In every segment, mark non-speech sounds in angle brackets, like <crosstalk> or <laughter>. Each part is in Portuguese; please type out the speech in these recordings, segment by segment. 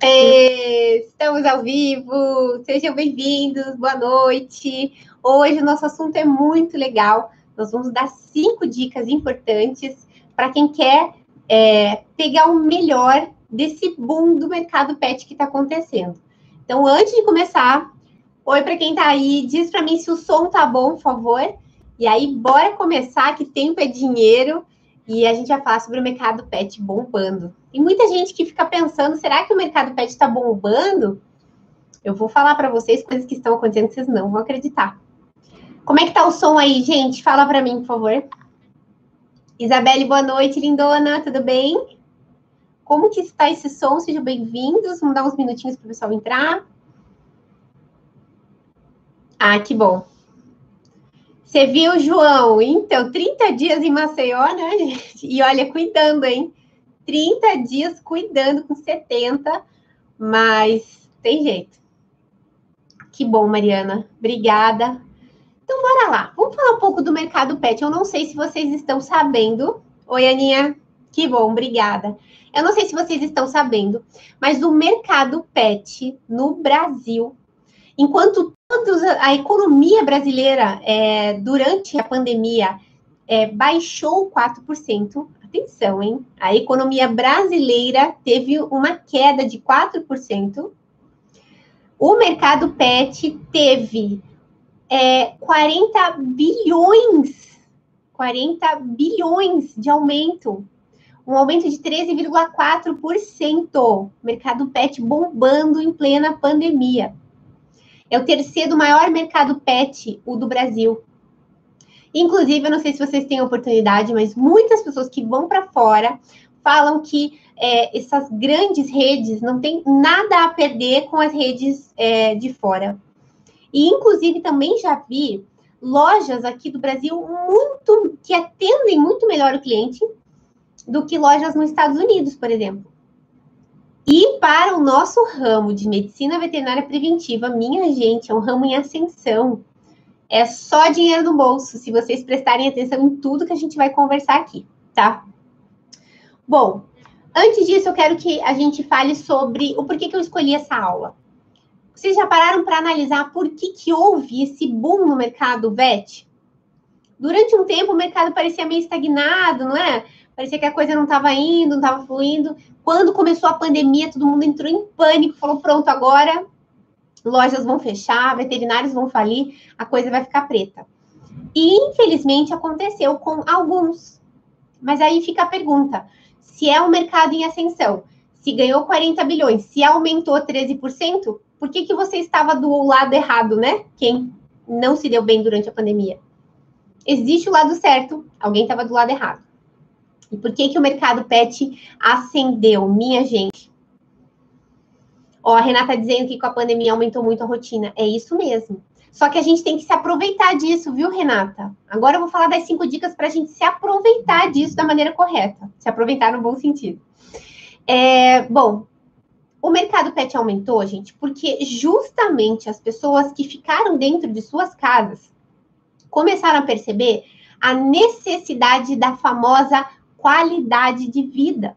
É, estamos ao vivo, sejam bem-vindos, boa noite. Hoje o nosso assunto é muito legal. Nós vamos dar cinco dicas importantes para quem quer é, pegar o melhor desse boom do mercado pet que está acontecendo. Então, antes de começar, oi para quem está aí, diz para mim se o som tá bom, por favor. E aí, bora começar, que tempo é dinheiro. E a gente vai falar sobre o mercado pet bombando. Tem muita gente que fica pensando, será que o mercado pet está bombando? Eu vou falar para vocês coisas que estão acontecendo que vocês não vão acreditar. Como é que tá o som aí, gente? Fala para mim, por favor. Isabelle, boa noite, lindona, tudo bem? Como que está esse som? Sejam bem-vindos. Vamos dar uns minutinhos para o pessoal entrar. Ah, que bom. Você viu, João? Então, 30 dias em Maceió, né, gente? E olha, cuidando, hein? 30 dias cuidando com 70, mas tem jeito. Que bom, Mariana. Obrigada. Então, bora lá. Vamos falar um pouco do mercado pet. Eu não sei se vocês estão sabendo. Oi, Aninha. Que bom, obrigada. Eu não sei se vocês estão sabendo, mas o mercado pet no Brasil, enquanto todos, a economia brasileira, é, durante a pandemia, é, baixou 4%. Atenção, hein? A economia brasileira teve uma queda de 4%. O mercado pet teve é, 40 bilhões, 40 bilhões de aumento. Um aumento de 13,4%. Mercado pet bombando em plena pandemia. É o terceiro maior mercado pet, o do Brasil. Inclusive, eu não sei se vocês têm oportunidade, mas muitas pessoas que vão para fora falam que é, essas grandes redes não têm nada a perder com as redes é, de fora. E, inclusive, também já vi lojas aqui do Brasil muito que atendem muito melhor o cliente do que lojas nos Estados Unidos, por exemplo. E para o nosso ramo de medicina veterinária preventiva, minha gente, é um ramo em ascensão. É só dinheiro no bolso, se vocês prestarem atenção em tudo que a gente vai conversar aqui, tá? Bom, antes disso, eu quero que a gente fale sobre o porquê que eu escolhi essa aula. Vocês já pararam para analisar por que, que houve esse boom no mercado VET? Durante um tempo, o mercado parecia meio estagnado, não é? Parecia que a coisa não estava indo, não estava fluindo. Quando começou a pandemia, todo mundo entrou em pânico, falou: pronto, agora lojas vão fechar, veterinários vão falir, a coisa vai ficar preta. E infelizmente aconteceu com alguns. Mas aí fica a pergunta: se é um mercado em ascensão, se ganhou 40 bilhões, se aumentou 13%, por que, que você estava do lado errado, né? Quem não se deu bem durante a pandemia? Existe o lado certo, alguém estava do lado errado. E por que, que o mercado pet acendeu, minha gente? Ó, a Renata dizendo que com a pandemia aumentou muito a rotina. É isso mesmo. Só que a gente tem que se aproveitar disso, viu, Renata? Agora eu vou falar das cinco dicas para a gente se aproveitar disso da maneira correta. Se aproveitar no bom sentido. É, bom, o mercado pet aumentou, gente, porque justamente as pessoas que ficaram dentro de suas casas começaram a perceber a necessidade da famosa qualidade de vida.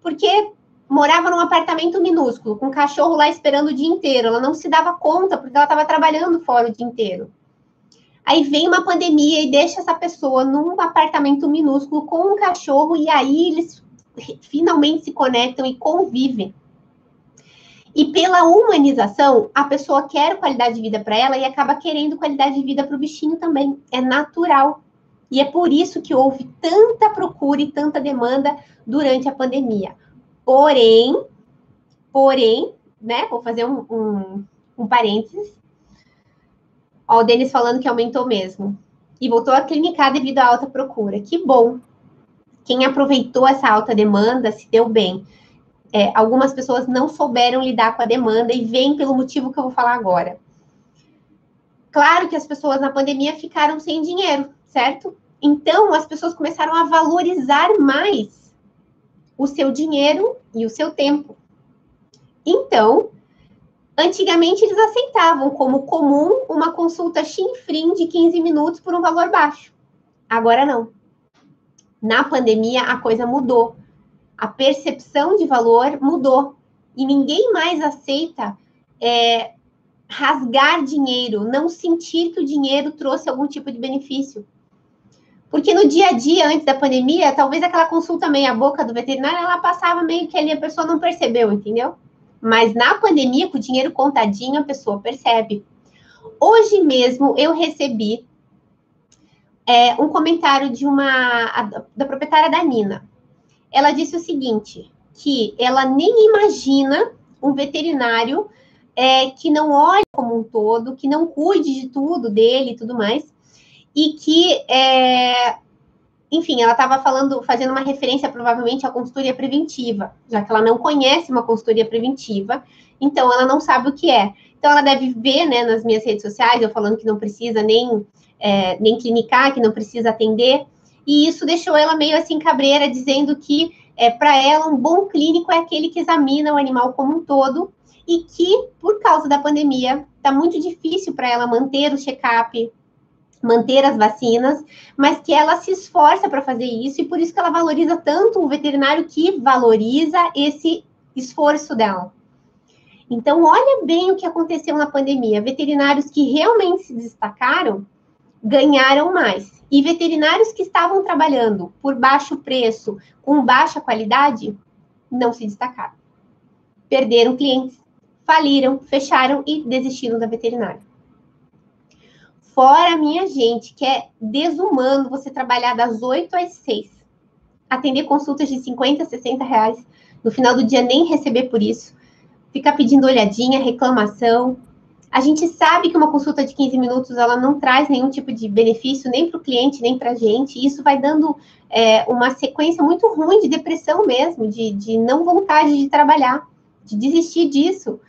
Porque morava num apartamento minúsculo, com um cachorro lá esperando o dia inteiro. Ela não se dava conta, porque ela estava trabalhando fora o dia inteiro. Aí vem uma pandemia e deixa essa pessoa num apartamento minúsculo com um cachorro, e aí eles finalmente se conectam e convivem. E pela humanização, a pessoa quer qualidade de vida para ela e acaba querendo qualidade de vida para o bichinho também. É natural. E é por isso que houve tanta procura e tanta demanda durante a pandemia. Porém, porém, né? Vou fazer um, um, um parênteses. Ó, o Denis falando que aumentou mesmo. E voltou a clinicar devido à alta procura. Que bom. Quem aproveitou essa alta demanda se deu bem. É, algumas pessoas não souberam lidar com a demanda e vem pelo motivo que eu vou falar agora. Claro que as pessoas na pandemia ficaram sem dinheiro, certo? Então, as pessoas começaram a valorizar mais o seu dinheiro e o seu tempo. Então, antigamente eles aceitavam como comum uma consulta chinfrim de 15 minutos por um valor baixo. Agora não. Na pandemia, a coisa mudou. A percepção de valor mudou. E ninguém mais aceita é, rasgar dinheiro, não sentir que o dinheiro trouxe algum tipo de benefício. Porque no dia a dia, antes da pandemia, talvez aquela consulta meia boca do veterinário, ela passava meio que ali, a pessoa não percebeu, entendeu? Mas na pandemia, com o dinheiro contadinho, a pessoa percebe. Hoje mesmo eu recebi é, um comentário de uma a, da proprietária da Nina. Ela disse o seguinte: que ela nem imagina um veterinário é, que não olhe como um todo, que não cuide de tudo dele e tudo mais, e que, é, enfim, ela estava falando, fazendo uma referência provavelmente à consultoria preventiva, já que ela não conhece uma consultoria preventiva, então ela não sabe o que é. Então ela deve ver, né, nas minhas redes sociais, eu falando que não precisa nem, é, nem clinicar, que não precisa atender, e isso deixou ela meio assim cabreira, dizendo que é, para ela um bom clínico é aquele que examina o animal como um todo e que, por causa da pandemia, está muito difícil para ela manter o check-up, manter as vacinas, mas que ela se esforça para fazer isso e por isso que ela valoriza tanto o veterinário que valoriza esse esforço dela. Então, olha bem o que aconteceu na pandemia. Veterinários que realmente se destacaram ganharam mais. E veterinários que estavam trabalhando por baixo preço, com baixa qualidade, não se destacaram. Perderam clientes faliram, fecharam e desistiram da veterinária. Fora, minha gente, que é desumano você trabalhar das 8 às 6, atender consultas de 50, 60 reais, no final do dia nem receber por isso, ficar pedindo olhadinha, reclamação. A gente sabe que uma consulta de 15 minutos ela não traz nenhum tipo de benefício nem para o cliente, nem para a gente. E isso vai dando é, uma sequência muito ruim de depressão mesmo, de, de não vontade de trabalhar, de desistir disso.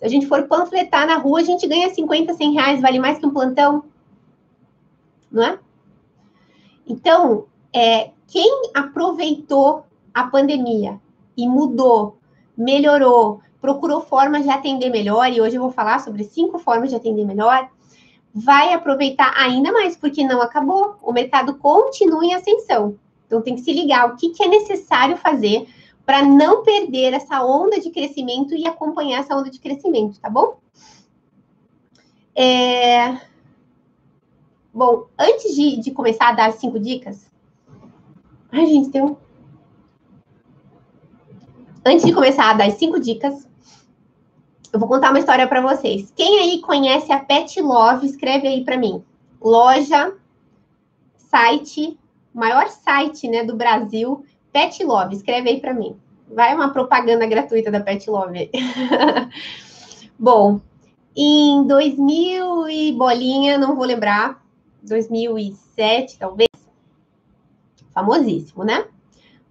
Se a gente for panfletar na rua, a gente ganha 50, 100 reais, vale mais que um plantão. Não é? Então, é, quem aproveitou a pandemia e mudou, melhorou, procurou formas de atender melhor, e hoje eu vou falar sobre cinco formas de atender melhor, vai aproveitar ainda mais, porque não acabou. O mercado continua em ascensão. Então, tem que se ligar o que, que é necessário fazer para não perder essa onda de crescimento e acompanhar essa onda de crescimento, tá bom? É... Bom, antes de, de começar a dar cinco dicas. Ai, gente, tem um. Antes de começar a dar cinco dicas, eu vou contar uma história para vocês. Quem aí conhece a Pet Love, escreve aí para mim. Loja, site, maior site, né, do Brasil Pet Love, escreve aí para mim. Vai uma propaganda gratuita da Pet Love. <laughs> Bom, em 2000 e bolinha, não vou lembrar, 2007 talvez, famosíssimo, né?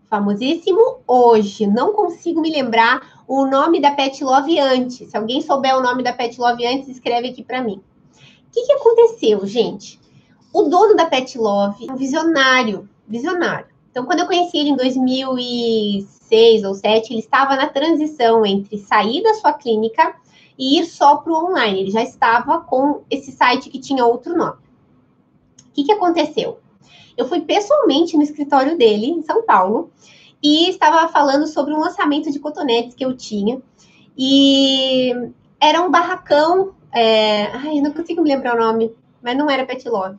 Famosíssimo hoje. Não consigo me lembrar o nome da Pet Love antes. Se alguém souber o nome da Pet Love antes, escreve aqui para mim. O que, que aconteceu, gente? O dono da Pet Love, um visionário, visionário. Então, quando eu conheci ele em 2006 ou 2007, ele estava na transição entre sair da sua clínica e ir só para o online. Ele já estava com esse site que tinha outro nome. O que, que aconteceu? Eu fui pessoalmente no escritório dele, em São Paulo, e estava falando sobre um lançamento de cotonetes que eu tinha. E era um barracão. É... Ai, não consigo me lembrar o nome, mas não era Pet Love.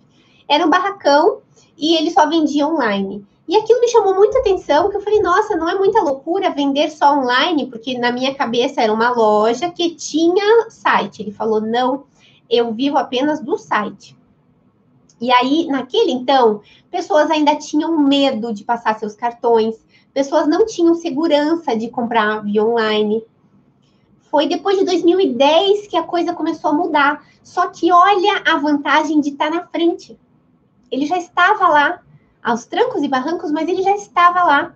Era um barracão e ele só vendia online. E aquilo me chamou muita atenção, que eu falei, nossa, não é muita loucura vender só online, porque na minha cabeça era uma loja que tinha site. Ele falou, não, eu vivo apenas do site. E aí, naquele então, pessoas ainda tinham medo de passar seus cartões, pessoas não tinham segurança de comprar via online. Foi depois de 2010 que a coisa começou a mudar. Só que olha a vantagem de estar na frente. Ele já estava lá, aos trancos e barrancos, mas ele já estava lá.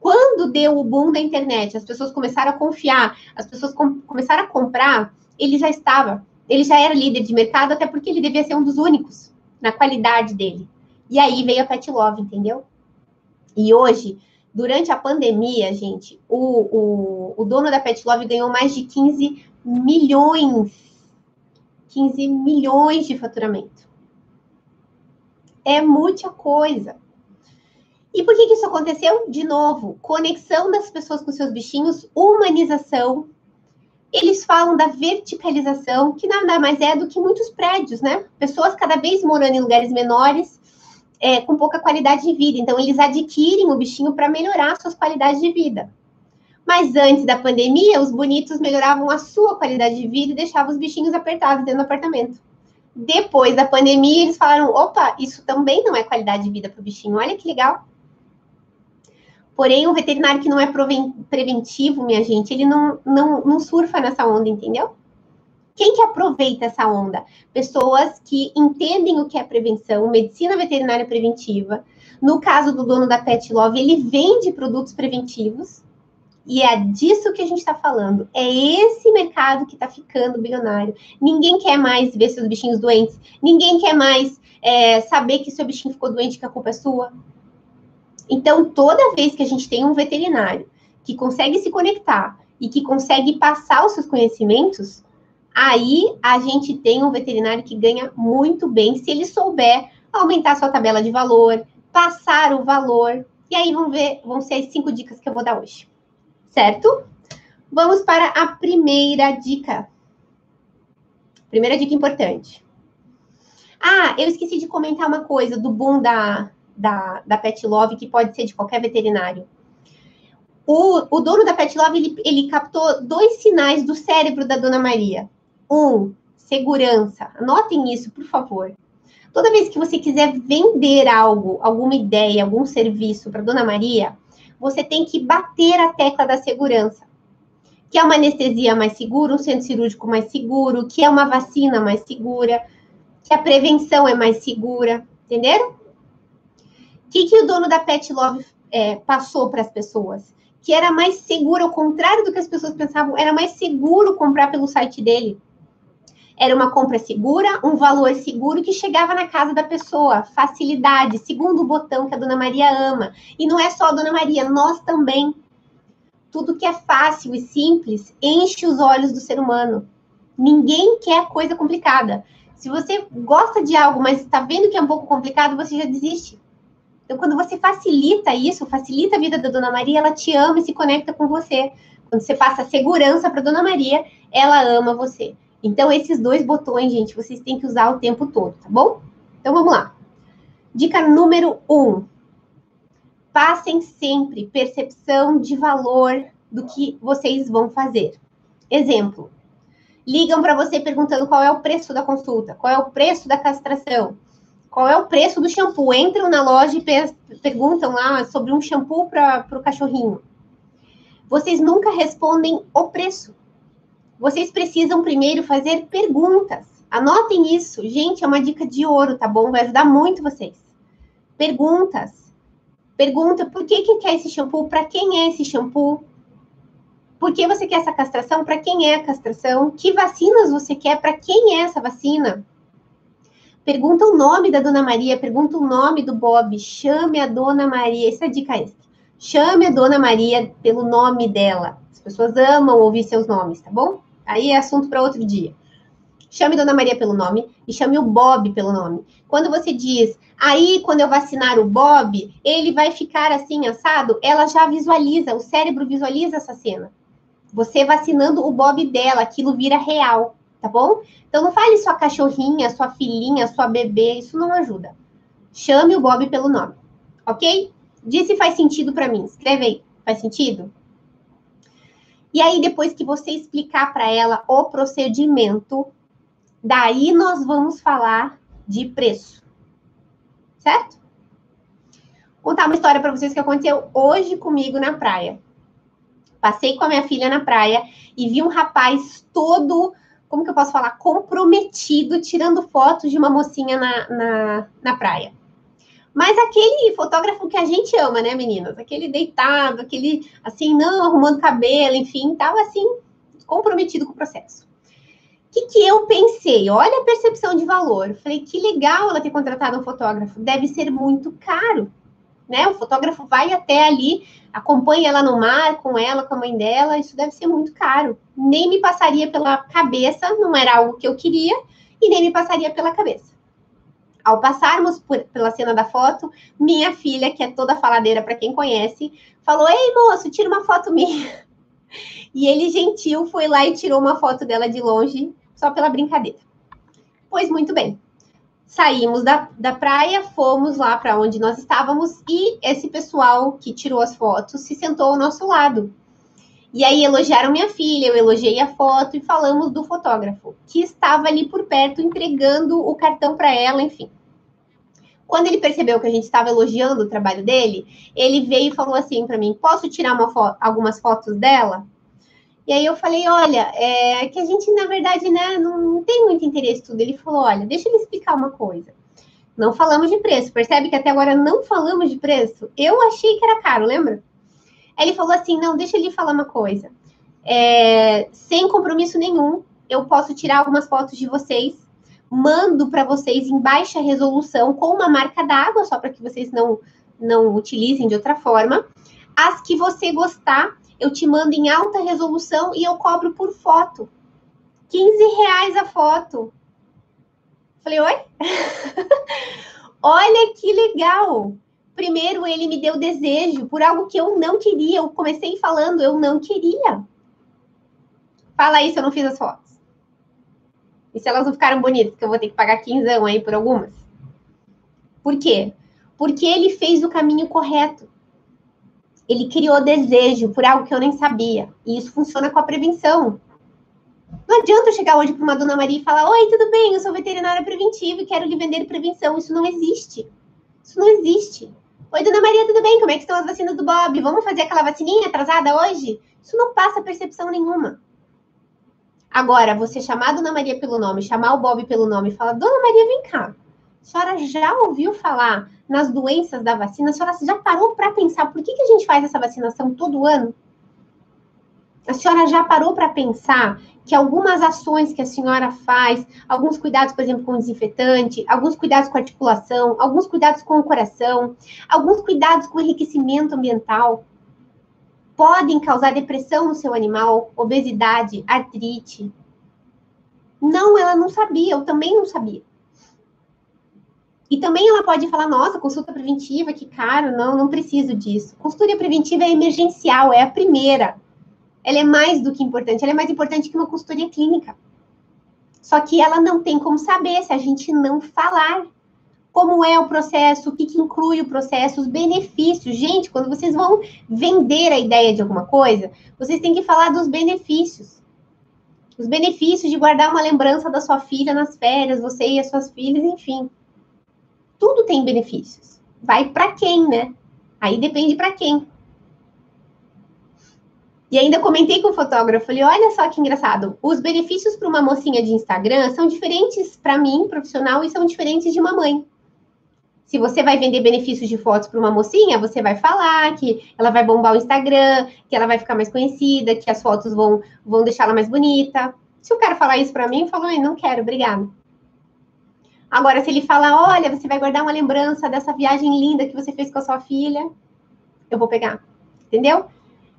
Quando deu o boom da internet, as pessoas começaram a confiar, as pessoas com, começaram a comprar, ele já estava. Ele já era líder de mercado, até porque ele devia ser um dos únicos na qualidade dele. E aí veio a Pet Love, entendeu? E hoje, durante a pandemia, gente, o, o, o dono da Pet Love ganhou mais de 15 milhões. 15 milhões de faturamento é muita coisa. E por que, que isso aconteceu? De novo, conexão das pessoas com seus bichinhos, humanização. Eles falam da verticalização, que nada mais é do que muitos prédios, né? Pessoas cada vez morando em lugares menores, é, com pouca qualidade de vida. Então, eles adquirem o bichinho para melhorar suas qualidades de vida. Mas antes da pandemia, os bonitos melhoravam a sua qualidade de vida e deixavam os bichinhos apertados dentro do apartamento. Depois da pandemia, eles falaram: opa, isso também não é qualidade de vida para o bichinho. Olha que legal. Porém, um veterinário que não é preventivo, minha gente, ele não, não, não surfa nessa onda, entendeu? Quem que aproveita essa onda? Pessoas que entendem o que é prevenção, medicina veterinária preventiva. No caso do dono da Pet Love, ele vende produtos preventivos. E é disso que a gente está falando. É esse mercado que está ficando bilionário. Ninguém quer mais ver seus bichinhos doentes. Ninguém quer mais é, saber que seu bichinho ficou doente, que a culpa é sua. Então, toda vez que a gente tem um veterinário que consegue se conectar e que consegue passar os seus conhecimentos, aí a gente tem um veterinário que ganha muito bem se ele souber aumentar sua tabela de valor, passar o valor. E aí vamos ver, vão ser as cinco dicas que eu vou dar hoje. Certo? Vamos para a primeira dica. Primeira dica importante. Ah, eu esqueci de comentar uma coisa do boom da, da, da Pet Love, que pode ser de qualquer veterinário. O, o dono da Pet Love, ele, ele captou dois sinais do cérebro da Dona Maria. Um, segurança. Anotem isso, por favor. Toda vez que você quiser vender algo, alguma ideia, algum serviço para Dona Maria, você tem que bater a tecla da segurança. Que é uma anestesia mais segura, um centro cirúrgico mais seguro, que é uma vacina mais segura, que a prevenção é mais segura, entenderam? que, que o dono da Pet Love é, passou para as pessoas? Que era mais seguro, ao contrário do que as pessoas pensavam, era mais seguro comprar pelo site dele. Era uma compra segura, um valor seguro que chegava na casa da pessoa, facilidade, segundo o botão que a Dona Maria ama. E não é só a Dona Maria, nós também. Tudo que é fácil e simples enche os olhos do ser humano. Ninguém quer coisa complicada. Se você gosta de algo, mas está vendo que é um pouco complicado, você já desiste. Então, quando você facilita isso, facilita a vida da Dona Maria, ela te ama e se conecta com você. Quando você passa segurança para Dona Maria, ela ama você. Então, esses dois botões, gente, vocês têm que usar o tempo todo, tá bom? Então, vamos lá. Dica número um. Passem sempre percepção de valor do que vocês vão fazer. Exemplo. Ligam para você perguntando qual é o preço da consulta, qual é o preço da castração, qual é o preço do shampoo. Entram na loja e perguntam lá sobre um shampoo para o cachorrinho. Vocês nunca respondem o preço. Vocês precisam primeiro fazer perguntas. Anotem isso. Gente, é uma dica de ouro, tá bom? Vai ajudar muito vocês. Perguntas. Pergunta por que, que quer esse shampoo? Para quem é esse shampoo? Por que você quer essa castração? Para quem é a castração? Que vacinas você quer? Para quem é essa vacina? Pergunta o nome da Dona Maria, pergunta o nome do Bob, chame a Dona Maria, essa é a dica extra. Chame a Dona Maria pelo nome dela. As pessoas amam ouvir seus nomes, tá bom? Aí é assunto para outro dia. Chame Dona Maria pelo nome e chame o Bob pelo nome. Quando você diz, aí quando eu vacinar o Bob, ele vai ficar assim assado, ela já visualiza, o cérebro visualiza essa cena. Você vacinando o Bob dela, aquilo vira real tá bom? Então não fale sua cachorrinha, sua filhinha, sua bebê, isso não ajuda. Chame o Bob pelo nome, ok? Diz se faz sentido para mim. Escreve aí, faz sentido? E aí depois que você explicar para ela o procedimento, daí nós vamos falar de preço. Certo? Vou contar uma história para vocês que aconteceu hoje comigo na praia. Passei com a minha filha na praia e vi um rapaz todo como que eu posso falar, comprometido, tirando fotos de uma mocinha na, na, na praia. Mas aquele fotógrafo que a gente ama, né, meninas? Aquele deitado, aquele, assim, não arrumando cabelo, enfim, tava assim, comprometido com o processo. O que, que eu pensei? Olha a percepção de valor. Falei, que legal ela ter contratado um fotógrafo. Deve ser muito caro né? O fotógrafo vai até ali, acompanha ela no mar com ela, com a mãe dela, isso deve ser muito caro. Nem me passaria pela cabeça, não era algo que eu queria, e nem me passaria pela cabeça. Ao passarmos por, pela cena da foto, minha filha, que é toda faladeira para quem conhece, falou: Ei, moço, tira uma foto minha. E ele, gentil, foi lá e tirou uma foto dela de longe, só pela brincadeira. Pois muito bem. Saímos da, da praia, fomos lá para onde nós estávamos e esse pessoal que tirou as fotos se sentou ao nosso lado. E aí elogiaram minha filha, eu elogiei a foto e falamos do fotógrafo, que estava ali por perto entregando o cartão para ela, enfim. Quando ele percebeu que a gente estava elogiando o trabalho dele, ele veio e falou assim para mim: Posso tirar fo algumas fotos dela? E aí eu falei: Olha, é que a gente, na verdade, né, não, tem muito interesse tudo. Ele falou: Olha, deixa ele explicar uma coisa. Não falamos de preço. Percebe que até agora não falamos de preço? Eu achei que era caro, lembra? Ele falou assim: não, deixa ele falar uma coisa. É, sem compromisso nenhum, eu posso tirar algumas fotos de vocês, mando para vocês em baixa resolução com uma marca d'água, só para que vocês não, não utilizem de outra forma. As que você gostar, eu te mando em alta resolução e eu cobro por foto. 15 reais a foto. Falei, oi? <laughs> Olha que legal! Primeiro, ele me deu desejo por algo que eu não queria. Eu comecei falando, eu não queria. Fala se eu não fiz as fotos. E se elas não ficaram bonitas, que eu vou ter que pagar quinzão aí por algumas. Por quê? Porque ele fez o caminho correto. Ele criou desejo por algo que eu nem sabia. E isso funciona com a prevenção. Não adianta eu chegar hoje para uma dona Maria e falar: Oi, tudo bem? Eu sou veterinária preventiva e quero lhe vender prevenção. Isso não existe. Isso não existe. Oi, dona Maria, tudo bem? Como é que estão as vacinas do Bob? Vamos fazer aquela vacininha atrasada hoje? Isso não passa percepção nenhuma. Agora, você chamar a dona Maria pelo nome, chamar o Bob pelo nome e falar, dona Maria, vem cá. A senhora já ouviu falar nas doenças da vacina? A senhora já parou para pensar por que, que a gente faz essa vacinação todo ano? A senhora já parou para pensar que algumas ações que a senhora faz, alguns cuidados, por exemplo, com desinfetante, alguns cuidados com articulação, alguns cuidados com o coração, alguns cuidados com enriquecimento ambiental, podem causar depressão no seu animal, obesidade, artrite. Não, ela não sabia, eu também não sabia. E também ela pode falar, nossa, consulta preventiva, que caro, não, não preciso disso. Consultoria preventiva é emergencial, é a primeira ela é mais do que importante, ela é mais importante que uma consultoria clínica. Só que ela não tem como saber se a gente não falar como é o processo, o que, que inclui o processo, os benefícios. Gente, quando vocês vão vender a ideia de alguma coisa, vocês têm que falar dos benefícios. Os benefícios de guardar uma lembrança da sua filha nas férias, você e as suas filhas, enfim. Tudo tem benefícios. Vai para quem, né? Aí depende para quem. E ainda comentei com o fotógrafo, falei, olha só que engraçado, os benefícios para uma mocinha de Instagram são diferentes para mim, profissional, e são diferentes de uma mãe. Se você vai vender benefícios de fotos para uma mocinha, você vai falar que ela vai bombar o Instagram, que ela vai ficar mais conhecida, que as fotos vão, vão deixá-la mais bonita. Se o cara falar isso para mim, eu falo, não quero, obrigado. Agora, se ele falar, olha, você vai guardar uma lembrança dessa viagem linda que você fez com a sua filha, eu vou pegar. Entendeu?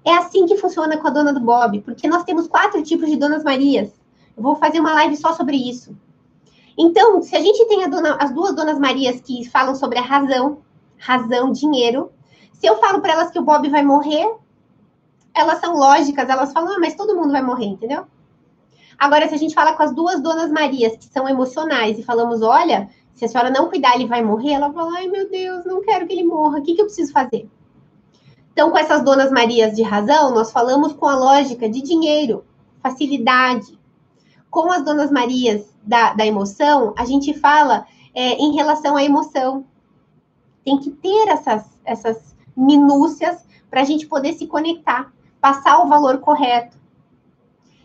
É assim que funciona com a dona do Bob, porque nós temos quatro tipos de donas Marias. Eu vou fazer uma live só sobre isso. Então, se a gente tem dona, as duas donas Marias que falam sobre a razão, razão, dinheiro, se eu falo para elas que o Bob vai morrer, elas são lógicas, elas falam, ah, mas todo mundo vai morrer, entendeu? Agora, se a gente fala com as duas donas Marias, que são emocionais, e falamos, olha, se a senhora não cuidar, ele vai morrer, ela fala, ai meu Deus, não quero que ele morra, o que, que eu preciso fazer? Então, com essas donas Marias de razão, nós falamos com a lógica de dinheiro, facilidade. Com as donas Marias da, da emoção, a gente fala é, em relação à emoção. Tem que ter essas, essas minúcias para a gente poder se conectar, passar o valor correto.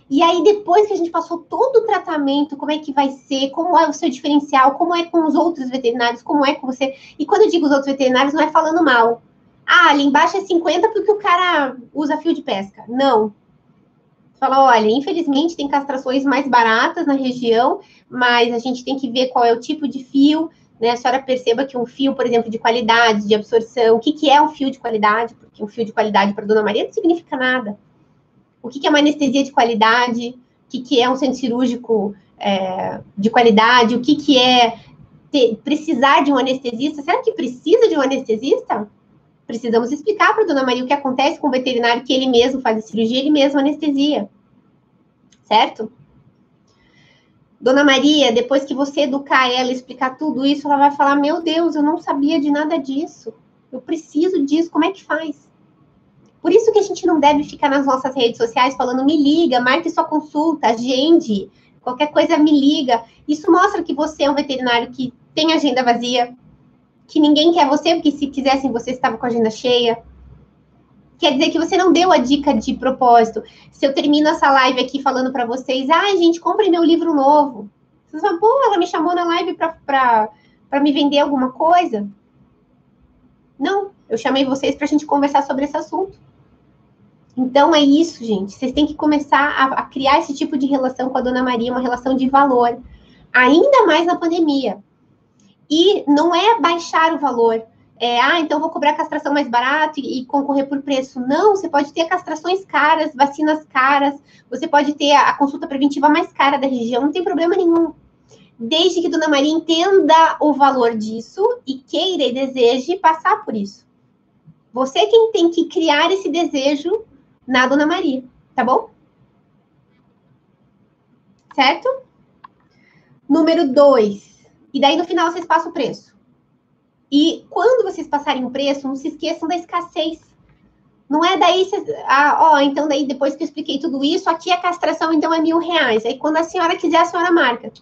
E aí, depois que a gente passou todo o tratamento, como é que vai ser, como é o seu diferencial, como é com os outros veterinários, como é com você. E quando eu digo os outros veterinários, não é falando mal, ah, ali embaixo é 50 porque o cara usa fio de pesca. Não. Fala, olha, infelizmente tem castrações mais baratas na região, mas a gente tem que ver qual é o tipo de fio, né? A senhora perceba que um fio, por exemplo, de qualidade, de absorção, o que, que é um fio de qualidade? Porque um fio de qualidade para Dona Maria não significa nada. O que, que é uma anestesia de qualidade? O que, que é um centro cirúrgico é, de qualidade? O que, que é ter, precisar de um anestesista. Será que precisa de um anestesista? Precisamos explicar para a dona Maria o que acontece com o veterinário que ele mesmo faz a cirurgia, ele mesmo anestesia. Certo? Dona Maria, depois que você educar ela, explicar tudo isso, ela vai falar: Meu Deus, eu não sabia de nada disso. Eu preciso disso. Como é que faz? Por isso que a gente não deve ficar nas nossas redes sociais falando: Me liga, marque sua consulta, agende, qualquer coisa me liga. Isso mostra que você é um veterinário que tem agenda vazia, que ninguém quer você, porque se quisessem você estava com a agenda cheia quer dizer que você não deu a dica de propósito. Se eu termino essa live aqui falando para vocês, ai, ah, gente, compre meu livro novo. Vocês vão, pô, ela me chamou na live para me vender alguma coisa? Não, eu chamei vocês para a gente conversar sobre esse assunto. Então é isso, gente. Vocês têm que começar a, a criar esse tipo de relação com a Dona Maria, uma relação de valor, ainda mais na pandemia. E não é baixar o valor, é, ah, então vou cobrar castração mais barato e, e, concorrer por preço. Não, você pode ter castrações caras, vacinas caras, você pode ter a, a consulta preventiva mais cara da região, não tem problema nenhum. Desde que Dona Maria entenda o valor disso e queira e deseje passar por isso. Você é quem tem que criar esse desejo na Dona Maria, tá bom? Certo? Número dois. E daí no final vocês passam o preço. E quando vocês passarem o preço, não se esqueçam da escassez. Não é daí, vocês, ah, ó, então daí depois que eu expliquei tudo isso, aqui a castração então é mil reais. Aí quando a senhora quiser, a senhora marca.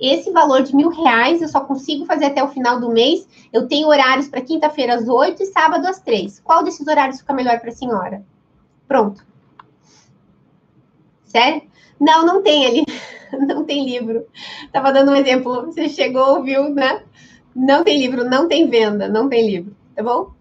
Esse valor de mil reais eu só consigo fazer até o final do mês. Eu tenho horários para quinta-feira às oito e sábado às três. Qual desses horários fica melhor para a senhora? Pronto. Sério? Não, não tem ali. <laughs> Não tem livro. Tava dando um exemplo. Você chegou, viu, né? Não tem livro, não tem venda, não tem livro, tá bom?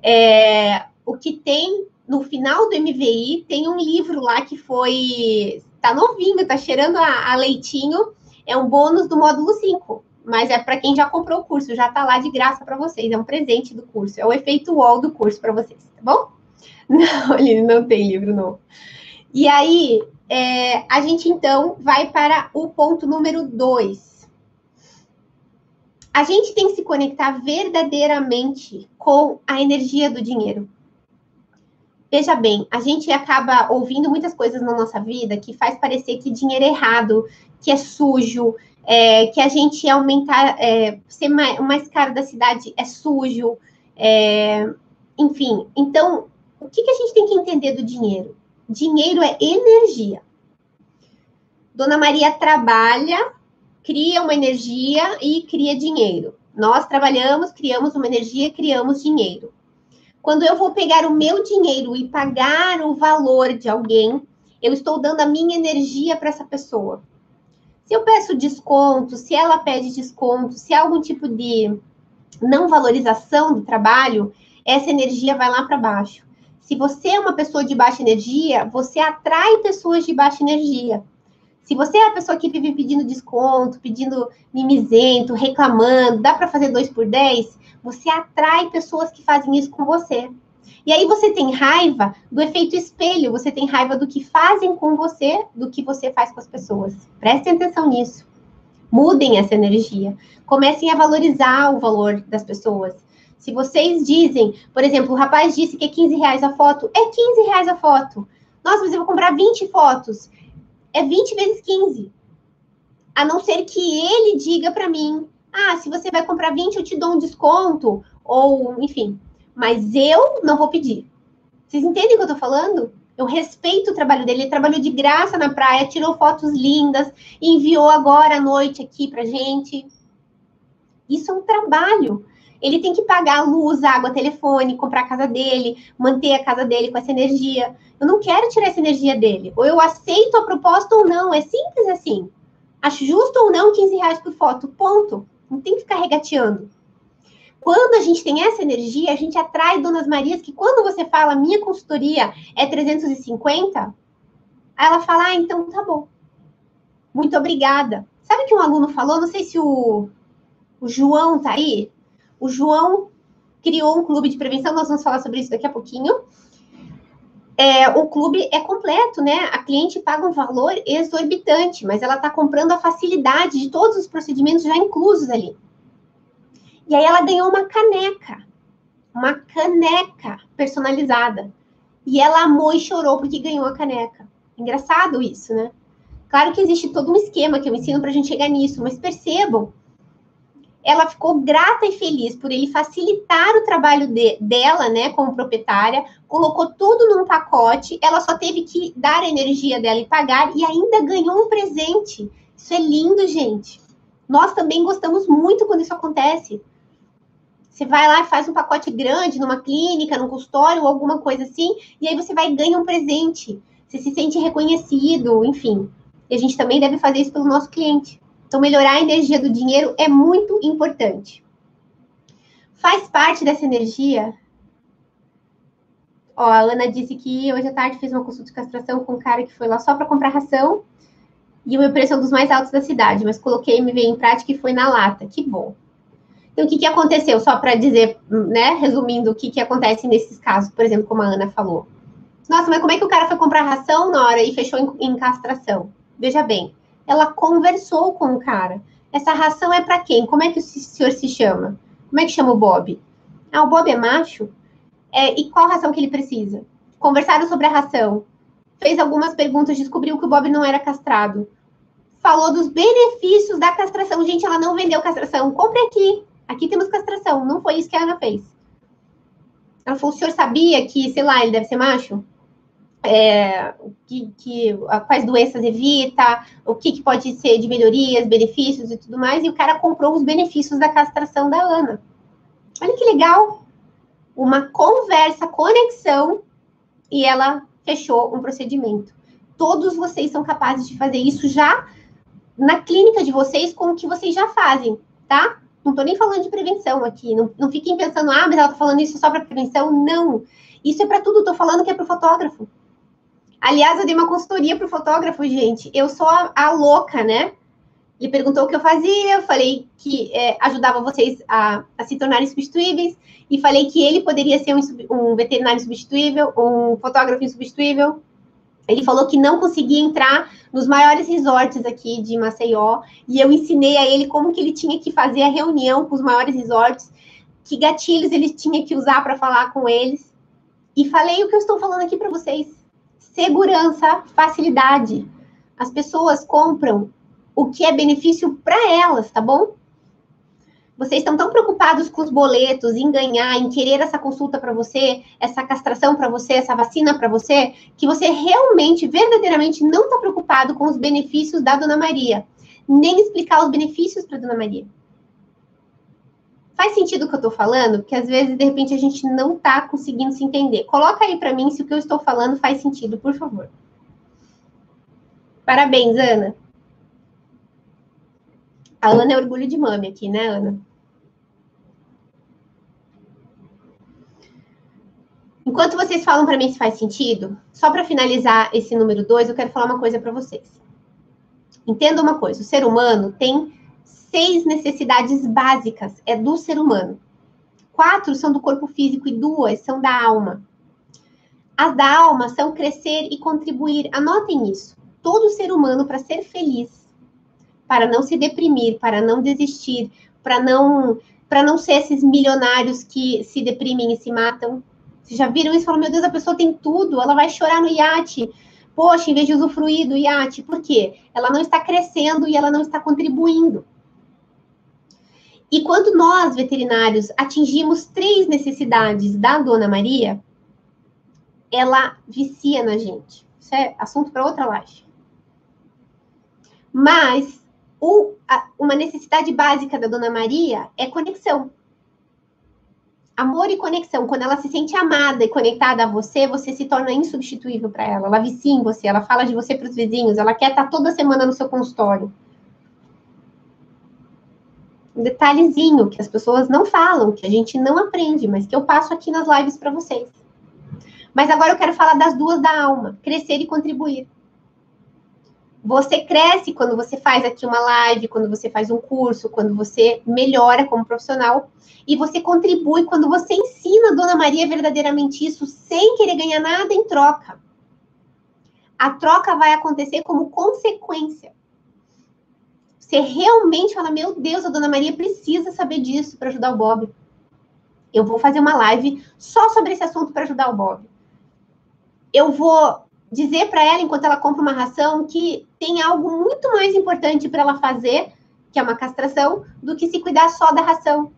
É, o que tem no final do MVI tem um livro lá que foi. Tá novinho, tá cheirando a, a leitinho. É um bônus do módulo 5. Mas é para quem já comprou o curso, já tá lá de graça para vocês. É um presente do curso. É o efeito wall do curso para vocês, tá bom? <laughs> Não, ele não tem livro novo. E aí, é, a gente então vai para o ponto número 2 a gente tem que se conectar verdadeiramente com a energia do dinheiro. Veja bem, a gente acaba ouvindo muitas coisas na nossa vida que faz parecer que dinheiro é errado, que é sujo, é, que a gente aumentar, é, ser mais, mais caro da cidade é sujo, é, enfim. Então, o que, que a gente tem que entender do dinheiro? Dinheiro é energia. Dona Maria trabalha cria uma energia e cria dinheiro. Nós trabalhamos, criamos uma energia, criamos dinheiro. Quando eu vou pegar o meu dinheiro e pagar o valor de alguém, eu estou dando a minha energia para essa pessoa. Se eu peço desconto, se ela pede desconto, se há algum tipo de não valorização do trabalho, essa energia vai lá para baixo. Se você é uma pessoa de baixa energia, você atrai pessoas de baixa energia. Se você é a pessoa que vive pedindo desconto, pedindo mimizento, reclamando, dá para fazer dois por dez, você atrai pessoas que fazem isso com você. E aí você tem raiva do efeito espelho, você tem raiva do que fazem com você, do que você faz com as pessoas. Prestem atenção nisso. Mudem essa energia. Comecem a valorizar o valor das pessoas. Se vocês dizem, por exemplo, o rapaz disse que é 15 reais a foto, é 15 reais a foto. Nossa, mas eu vou comprar 20 fotos é 20 vezes 15. A não ser que ele diga para mim: ah, se você vai comprar 20, eu te dou um desconto, ou enfim. Mas eu não vou pedir. Vocês entendem o que eu tô falando? Eu respeito o trabalho dele. Ele trabalhou de graça na praia, tirou fotos lindas, enviou agora à noite aqui pra gente. Isso é um trabalho. Ele tem que pagar luz, água, telefone, comprar a casa dele, manter a casa dele com essa energia. Eu não quero tirar essa energia dele. Ou eu aceito a proposta ou não. É simples assim. Acho justo ou não 15 reais por foto. Ponto. Não tem que ficar regateando. Quando a gente tem essa energia, a gente atrai Donas Marias que quando você fala minha consultoria é 350, ela fala, ah, então tá bom. Muito obrigada. Sabe que um aluno falou? Não sei se o, o João tá aí. O João criou um clube de prevenção, nós vamos falar sobre isso daqui a pouquinho. é, o clube é completo, né? A cliente paga um valor exorbitante, mas ela está comprando a facilidade de todos os procedimentos já inclusos ali. E aí ela ganhou uma caneca, uma caneca personalizada. E ela amou e chorou porque ganhou a caneca. Engraçado isso, né? Claro que existe todo um esquema que eu ensino para a gente chegar nisso, mas percebam ela ficou grata e feliz por ele facilitar o trabalho de, dela, né, como proprietária, colocou tudo num pacote, ela só teve que dar a energia dela e pagar e ainda ganhou um presente. Isso é lindo, gente. Nós também gostamos muito quando isso acontece. Você vai lá e faz um pacote grande numa clínica, num consultório ou alguma coisa assim, e aí você vai e ganha um presente. Você se sente reconhecido, enfim. E a gente também deve fazer isso pelo nosso cliente. Então, melhorar a energia do dinheiro é muito importante. Faz parte dessa energia. Ó, a Ana disse que hoje à tarde fez uma consulta de castração com um cara que foi lá só para comprar ração. E o meu preço é um dos mais altos da cidade, mas coloquei MV em prática e foi na lata. Que bom. Então, o que, que aconteceu? Só para dizer, né, resumindo, o que, que acontece nesses casos, por exemplo, como a Ana falou. Nossa, mas como é que o cara foi comprar ração na hora e fechou em, em castração? Veja bem, ela conversou com o cara. Essa ração é para quem? Como é que o senhor se chama? Como é que chama o Bob? Ah, o Bob é macho? É, e qual ração que ele precisa? Conversaram sobre a ração. Fez algumas perguntas, descobriu que o Bob não era castrado. Falou dos benefícios da castração. Gente, ela não vendeu castração. Compre aqui. Aqui temos castração. Não foi isso que a Ana fez. Ela falou: o senhor sabia que, sei lá, ele deve ser macho? É, que, que, quais doenças evita, o que, que, pode ser de melhorias, benefícios e tudo mais, e o cara comprou os benefícios da castração da Ana. Olha que legal! Uma conversa, conexão, e ela fechou um procedimento. Todos vocês são capazes de fazer isso já na clínica de vocês com o que vocês já fazem, tá? Não estou nem falando de prevenção aqui. Não, não fiquem pensando, ah, mas ela está falando isso só para prevenção. Não. Isso é para tudo. Estou falando que é para fotógrafo. Aliás, eu dei uma consultoria para o fotógrafo, gente. Eu sou a, a, louca, né? Ele perguntou o que eu fazia, eu falei que é, ajudava vocês a, a, se tornarem substituíveis, e falei que ele poderia ser um, um veterinário substituível, um fotógrafo insubstituível. Ele falou que não conseguia entrar nos maiores resorts aqui de Maceió, e eu ensinei a ele como que ele tinha que fazer a reunião com os maiores resorts, que gatilhos ele tinha que usar para falar com eles. E falei o que eu estou falando aqui para vocês segurança, facilidade. As pessoas compram o que é benefício para elas, tá bom? Vocês estão tão preocupados com os boletos, em ganhar, em querer essa consulta para você, essa castração para você, essa vacina para você, que você realmente, verdadeiramente não está preocupado com os benefícios da Dona Maria, nem explicar os benefícios para Dona Maria. Faz sentido o que eu estou falando? Porque às vezes, de repente, a gente não está conseguindo se entender. Coloca aí para mim se o que eu estou falando faz sentido, por favor. Parabéns, Ana. A Ana é orgulho de mãe aqui, né, Ana? Enquanto vocês falam para mim se faz sentido, só para finalizar esse número 2, eu quero falar uma coisa para vocês. Entenda uma coisa: o ser humano tem seis necessidades básicas é do ser humano. Quatro são do corpo físico e duas são da alma. As da alma são crescer e contribuir. Anotem isso. Todo ser humano, para ser feliz, para não se deprimir, para não desistir, para não para não ser esses milionários que se deprimem e se matam. Vocês já viram isso? Falam, meu Deus, a pessoa tem tudo, ela vai chorar no iate. Poxa, em vez de usufruir do iate, por quê? Ela não está crescendo e ela não está contribuindo. E quando nós, veterinários, atingimos três necessidades da Dona Maria, ela vicia na gente. Isso é assunto para outra live. Mas o, a, uma necessidade básica da Dona Maria é conexão. Amor e conexão. Quando ela se sente amada e conectada a você, você se torna insubstituível para ela. Ela vicia em você, ela fala de você para os vizinhos, ela quer estar toda semana no seu consultório um detalhezinho que as pessoas não falam, que a gente não aprende, mas que eu passo aqui nas lives para vocês. Mas agora eu quero falar das duas da alma: crescer e contribuir. Você cresce quando você faz aqui uma live, quando você faz um curso, quando você melhora como profissional. E você contribui quando você ensina a Dona Maria verdadeiramente isso, sem querer ganhar nada em troca. A troca vai acontecer como consequência. Você realmente fala: Meu Deus, a Dona Maria precisa saber disso para ajudar o Bob. Eu vou fazer uma live só sobre esse assunto para ajudar o Bob. Eu vou dizer para ela, enquanto ela compra uma ração, que tem algo muito mais importante para ela fazer, que é uma castração, do que se cuidar só da ração.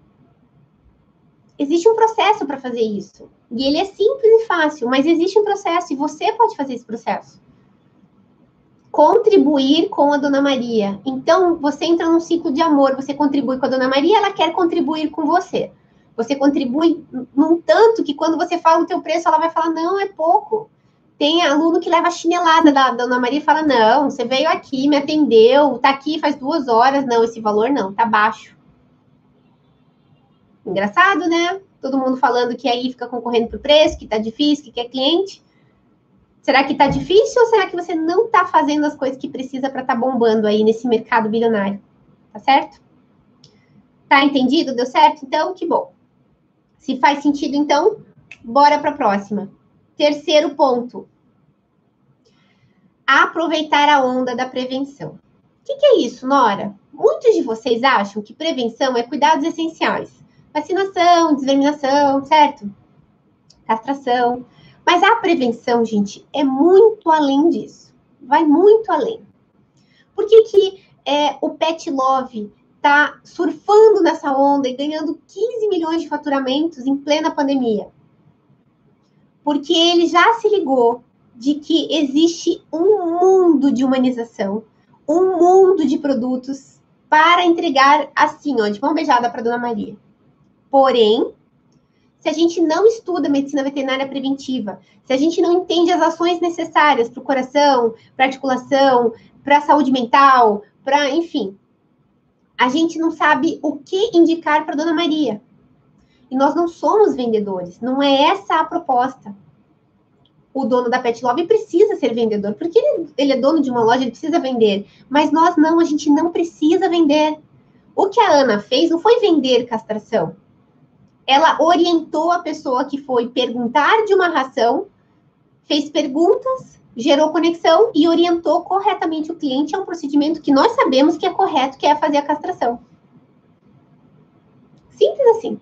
Existe um processo para fazer isso. E ele é simples e fácil, mas existe um processo e você pode fazer esse processo. Contribuir com a Dona Maria. Então, você entra num ciclo de amor, você contribui com a Dona Maria, ela quer contribuir com você. Você contribui num tanto que quando você fala o teu preço, ela vai falar, não, é pouco. Tem aluno que leva a chinelada da Dona Maria e fala: Não, você veio aqui, me atendeu, tá aqui faz duas horas. Não, esse valor não, tá baixo. Engraçado, né? Todo mundo falando que aí fica concorrendo por preço, que tá difícil, que quer cliente. Será que tá difícil ou será que você não tá fazendo as coisas que precisa para tá bombando aí nesse mercado bilionário? Tá certo? Tá entendido? Deu certo? Então, que bom. Se faz sentido, então, bora para a próxima. Terceiro ponto. Aproveitar a onda da prevenção. O que, que é isso, Nora? Muitos de vocês acham que prevenção é cuidados essenciais. Vacinação, desverminação, certo? Castração. Mas a prevenção, gente, é muito além disso. Vai muito além. Por que, que é, o Pet Love está surfando nessa onda e ganhando 15 milhões de faturamentos em plena pandemia? porque ele já se ligou de que existe um mundo de humanização, um mundo de produtos para entregar assim, ó, de mão beijada para Dona Maria. Porém, se a gente não estuda medicina veterinária preventiva, se a gente não entende as ações necessárias para o coração, para articulação, para a saúde mental, para, enfim, a gente não sabe o que indicar para Dona Maria. E nós não somos vendedores, não é essa a proposta. O dono da Pet Love precisa ser vendedor, porque ele, ele é dono de uma loja, ele precisa vender. Mas nós não, a gente não precisa vender. O que a Ana fez não foi vender castração. Ela orientou a pessoa que foi perguntar de uma ração, fez perguntas, gerou conexão e orientou corretamente o cliente a um procedimento que nós sabemos que é correto, que é fazer a castração. Simples assim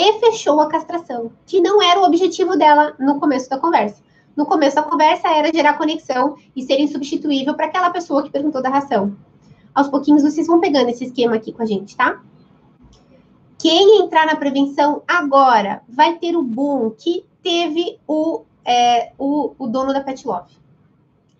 e fechou a castração, que não era o objetivo dela no começo da conversa. No começo da conversa era gerar conexão e ser insubstituível para aquela pessoa que perguntou da ração. Aos pouquinhos vocês vão pegando esse esquema aqui com a gente, tá? Quem entrar na prevenção agora vai ter o boom que teve o, é, o, o dono da Pet Love.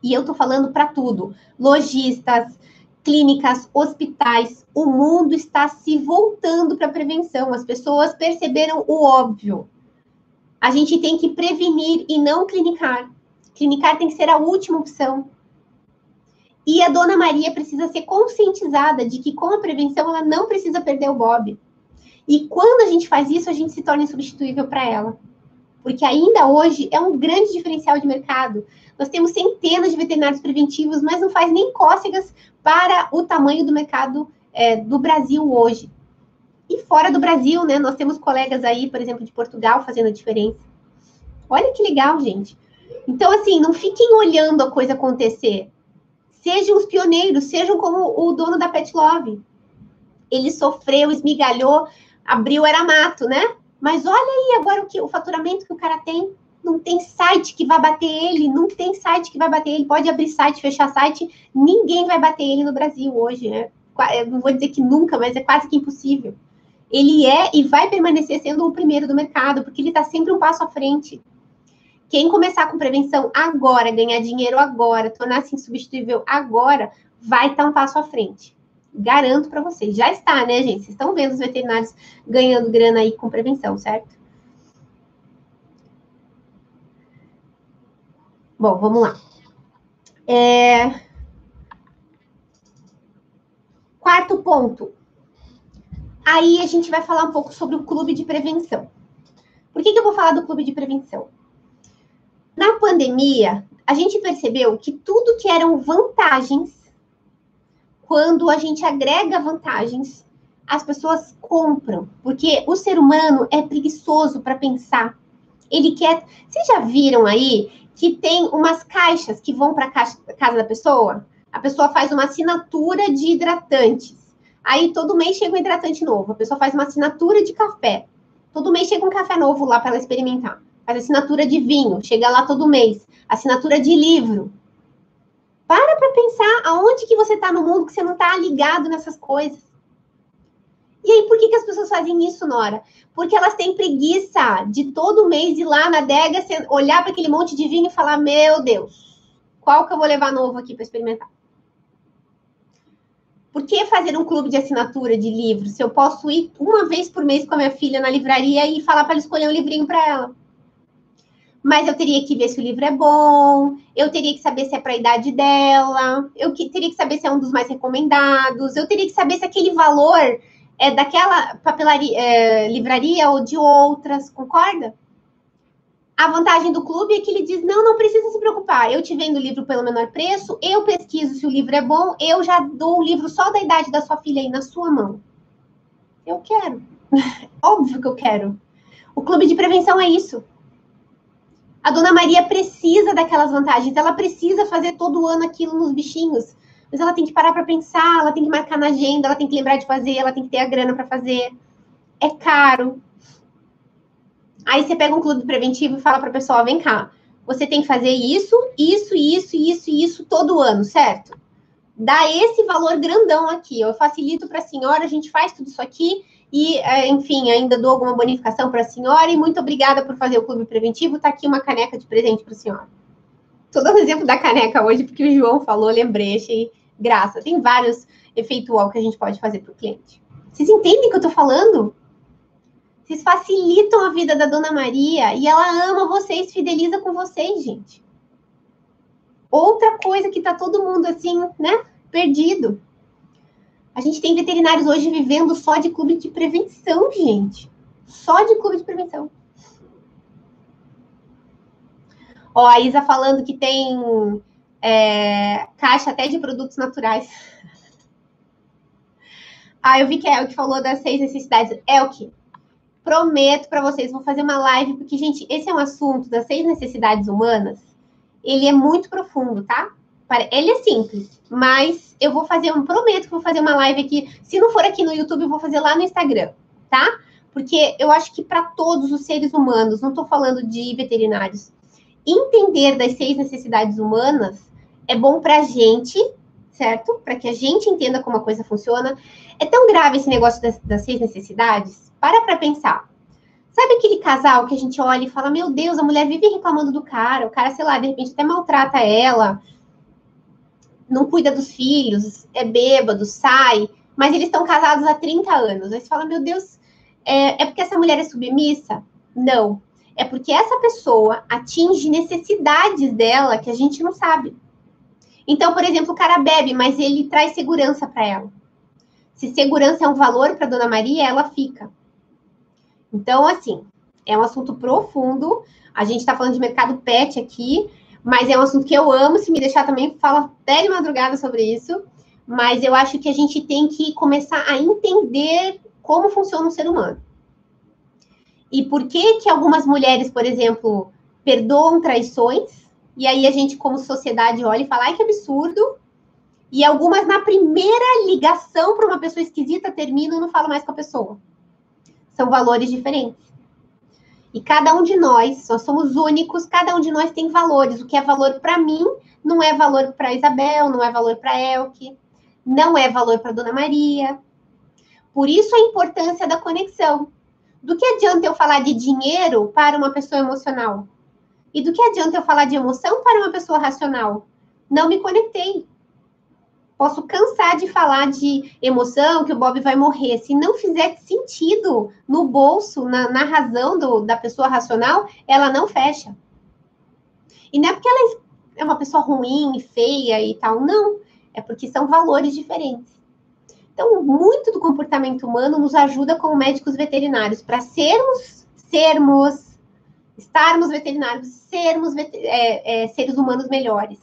E eu tô falando para tudo: lojistas, clínicas, hospitais, o mundo está se voltando para a prevenção. As pessoas perceberam o óbvio. A gente tem que prevenir e não clinicar. Clinicar tem que ser a última opção. E a dona Maria precisa ser conscientizada de que com a prevenção ela não precisa perder o Bob. E quando a gente faz isso, a gente se torna insubstituível para ela. Porque ainda hoje é um grande diferencial de mercado. Nós temos centenas de veterinários preventivos, mas não faz nem cócegas para o tamanho do mercado é, do Brasil hoje. E fora do Brasil, né? Nós temos colegas aí, por exemplo, de Portugal fazendo a diferença. Olha que legal, gente. Então, assim, não fiquem olhando a coisa acontecer. Sejam os pioneiros, sejam como o dono da Pet Love. Ele sofreu, esmigalhou, abriu era mato, né? Mas olha aí agora o que o faturamento que o cara tem não tem site que vai bater ele, não tem site que vai bater ele. Pode abrir site, fechar site, ninguém vai bater ele no Brasil hoje, né? não vou dizer que nunca, mas é quase que impossível. Ele é e vai permanecer sendo o primeiro do mercado, porque ele está sempre um passo à frente. Quem começar com prevenção agora, ganhar dinheiro agora, tornar-se insubstituível agora, vai estar tá um passo à frente. Garanto para vocês. Já está, né, gente? Vocês estão vendo os veterinários ganhando grana aí com prevenção, certo? Bom, vamos lá. É... Quarto ponto. Aí a gente vai falar um pouco sobre o clube de prevenção. Por que, que eu vou falar do clube de prevenção? Na pandemia, a gente percebeu que tudo que eram vantagens, quando a gente agrega vantagens, as pessoas compram, porque o ser humano é preguiçoso para pensar. Ele quer. Vocês já viram aí que tem umas caixas que vão para a casa da pessoa? A pessoa faz uma assinatura de hidratantes. Aí todo mês chega um hidratante novo. A pessoa faz uma assinatura de café. Todo mês chega um café novo lá para ela experimentar. Faz assinatura de vinho, chega lá todo mês. Assinatura de livro. Para para pensar aonde que você está no mundo que você não está ligado nessas coisas. E aí, por que, que as pessoas fazem isso, Nora? Porque elas têm preguiça de todo mês ir lá na adega, olhar para aquele monte de vinho e falar: Meu Deus, qual que eu vou levar novo aqui para experimentar? Por que fazer um clube de assinatura de livros se eu posso ir uma vez por mês com a minha filha na livraria e falar para ela escolher um livrinho para ela? Mas eu teria que ver se o livro é bom, eu teria que saber se é para a idade dela, eu que, teria que saber se é um dos mais recomendados, eu teria que saber se aquele valor é daquela papelaria, é, livraria ou de outras, concorda? A vantagem do clube é que ele diz: não, não precisa se preocupar. Eu te vendo o livro pelo menor preço, eu pesquiso se o livro é bom, eu já dou o livro só da idade da sua filha aí na sua mão. Eu quero. <laughs> Óbvio que eu quero. O clube de prevenção é isso. A dona Maria precisa daquelas vantagens, ela precisa fazer todo ano aquilo nos bichinhos. Mas ela tem que parar para pensar, ela tem que marcar na agenda, ela tem que lembrar de fazer, ela tem que ter a grana para fazer. É caro, Aí você pega um clube preventivo e fala para a pessoa: vem cá, você tem que fazer isso, isso, isso, isso isso todo ano, certo? Dá esse valor grandão aqui. Eu facilito para a senhora, a gente faz tudo isso aqui e, é, enfim, ainda dou alguma bonificação para a senhora. E muito obrigada por fazer o clube preventivo. Tá aqui uma caneca de presente para a senhora. Estou dando exemplo da caneca hoje, porque o João falou, lembrei, achei graça. Tem vários efeitual que a gente pode fazer para o cliente. Vocês entendem o que eu estou falando? Vocês facilitam a vida da Dona Maria e ela ama vocês, fideliza com vocês, gente. Outra coisa que tá todo mundo assim, né, perdido. A gente tem veterinários hoje vivendo só de clube de prevenção, gente. Só de clube de prevenção. Ó, a Isa falando que tem é, caixa até de produtos naturais. <laughs> Ah, eu vi que é o que falou das seis necessidades. É o que? Prometo para vocês, vou fazer uma live, porque, gente, esse é um assunto das seis necessidades humanas. Ele é muito profundo, tá? Ele é simples, mas eu vou fazer, um prometo que vou fazer uma live aqui. Se não for aqui no YouTube, eu vou fazer lá no Instagram, tá? Porque eu acho que para todos os seres humanos, não estou falando de veterinários, entender das seis necessidades humanas é bom para a gente, certo? Para que a gente entenda como a coisa funciona. É tão grave esse negócio das, das seis necessidades para para pensar. Sabe aquele casal que a gente olha e fala: Meu Deus, a mulher vive reclamando do cara, o cara, sei lá, de repente até maltrata ela, não cuida dos filhos, é bêbado, sai, mas eles estão casados há 30 anos. Aí você fala: Meu Deus, é, é porque essa mulher é submissa? Não. É porque essa pessoa atinge necessidades dela que a gente não sabe. Então, por exemplo, o cara bebe, mas ele traz segurança para ela. Se segurança é um valor para Dona Maria, ela fica. Então, assim, é um assunto profundo. A gente está falando de mercado pet aqui, mas é um assunto que eu amo. Se me deixar também, fala até de madrugada sobre isso. Mas eu acho que a gente tem que começar a entender como funciona o ser humano. E por que que algumas mulheres, por exemplo, perdoam traições, e aí a gente, como sociedade, olha e fala, ai, que absurdo. E algumas, na primeira ligação para uma pessoa esquisita, terminam e não falam mais com a pessoa são valores diferentes. E cada um de nós, nós somos únicos, cada um de nós tem valores. O que é valor para mim não é valor para Isabel, não é valor para Elke, não é valor para Dona Maria. Por isso a importância da conexão. Do que adianta eu falar de dinheiro para uma pessoa emocional? E do que adianta eu falar de emoção para uma pessoa racional? Não me conectei. Posso cansar de falar de emoção, que o Bob vai morrer. Se não fizer sentido no bolso, na, na razão do, da pessoa racional, ela não fecha. E não é porque ela é uma pessoa ruim, feia e tal, não. É porque são valores diferentes. Então, muito do comportamento humano nos ajuda como médicos veterinários para sermos, sermos estarmos veterinários, sermos é, é, seres humanos melhores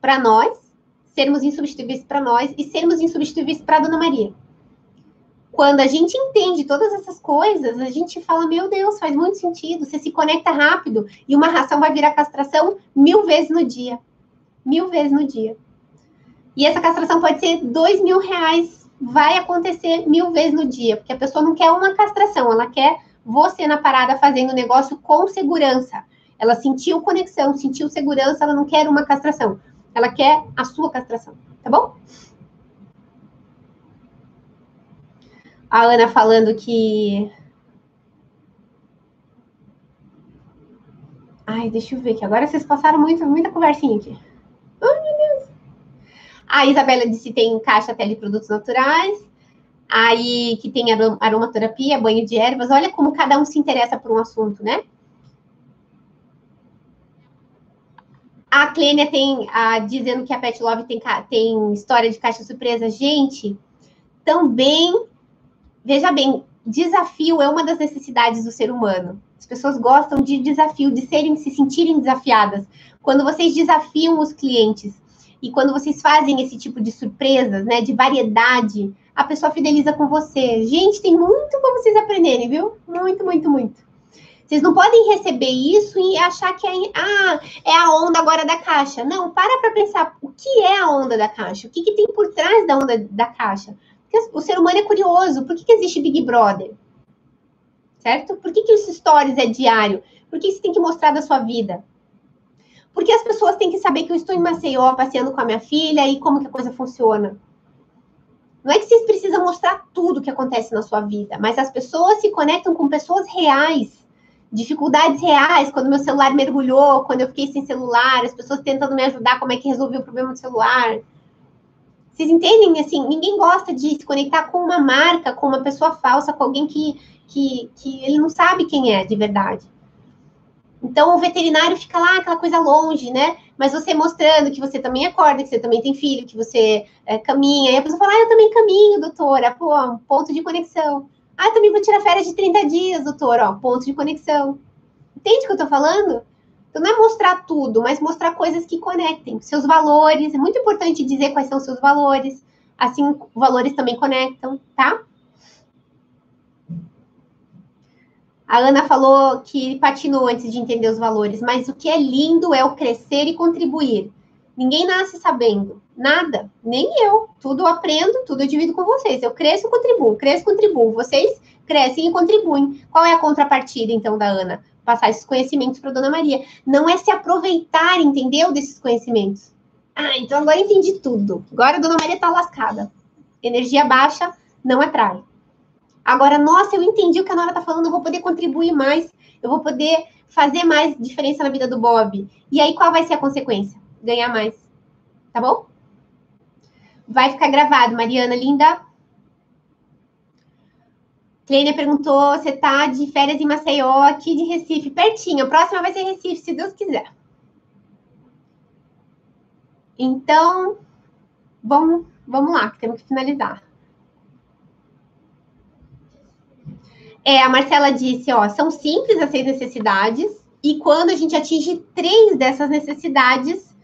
para nós, sermos insubstituíveis para nós e sermos insubstituíveis para Dona Maria. Quando a gente entende todas essas coisas, a gente fala, meu Deus, faz muito sentido. Você se conecta rápido e uma ração vai virar castração mil vezes no dia. Mil vezes no dia. E essa castração pode ser dois mil reais. Vai acontecer mil vezes no dia, porque a pessoa não quer uma castração, ela quer você na parada fazendo o negócio com segurança. Ela sentiu conexão, sentiu segurança, ela não quer uma castração. Ela quer a sua castração, tá bom? A Ana falando que. Ai, deixa eu ver aqui. Agora vocês passaram muito, muita conversinha aqui. Ai, meu Deus. A Isabela disse que tem caixa até de produtos naturais. Aí que tem aromaterapia, banho de ervas. Olha como cada um se interessa por um assunto, né? A Clênia tem a, dizendo que a Pet Love tem, tem história de caixa surpresa. Gente, também veja bem, desafio é uma das necessidades do ser humano. As pessoas gostam de desafio, de serem, se sentirem desafiadas. Quando vocês desafiam os clientes e quando vocês fazem esse tipo de surpresas, né, de variedade, a pessoa fideliza com você. Gente, tem muito para vocês aprenderem, viu? Muito, muito, muito. Vocês não podem receber isso e achar que é, ah, é a onda agora da caixa. Não, para para pensar o que é a onda da caixa, o que, que tem por trás da onda da caixa. Porque o ser humano é curioso. Por que, que existe Big Brother? Certo? Por que, que os stories é diário? Por que você tem que mostrar da sua vida? Porque as pessoas têm que saber que eu estou em Maceió passeando com a minha filha e como que a coisa funciona. Não é que vocês precisam mostrar tudo que acontece na sua vida, mas as pessoas se conectam com pessoas reais, dificuldades reais, quando meu celular mergulhou, quando eu fiquei sem celular, as pessoas tentando me ajudar, como é que resolvi o problema do celular. Vocês entendem? Assim, ninguém gosta de se conectar com uma marca, com uma pessoa falsa, com alguém que, que, que ele não sabe quem é de verdade. Então, o veterinário fica lá, aquela coisa longe, né? Mas você mostrando que você também acorda, que você também tem filho, que você é, caminha. E a pessoa fala, ah, eu também caminho, doutora. Pô, um ponto de conexão. Ah, também vou tirar férias de 30 dias, doutora. Ó, ponto de conexão. Entende o que eu tô falando? Então, não é mostrar tudo, mas mostrar coisas que conectem. Seus valores, é muito importante dizer quais são seus valores. Assim, valores também conectam, tá? A Ana falou que patinou antes de entender os valores, mas o que é lindo é o crescer e contribuir. Ninguém nasce sabendo, nada, nem eu. Tudo eu aprendo, tudo eu divido com vocês. Eu cresço e contribuo, cresço e contribuo. Vocês crescem e contribuem. Qual é a contrapartida, então, da Ana? passar esses conhecimentos para Dona Maria. Não é se aproveitar, entendeu, desses conhecimentos. Ah, então agora entendi tudo. Agora a Dona Maria está lascada. Energia baixa não é praia. Agora, nossa, eu entendi o que a Nora está falando, eu vou poder contribuir mais, eu vou poder fazer mais diferença na vida do Bob. E aí, qual vai ser a consequência? Ganhar mais. Tá bom? Vai ficar gravado, Mariana linda. Kleiner perguntou: você tá de férias em Maceió, aqui de Recife, pertinho. A próxima vai ser Recife, se Deus quiser. Então, vamos, vamos lá, que temos que finalizar. É, a Marcela disse, ó, são simples as seis necessidades, e quando a gente atinge três dessas necessidades,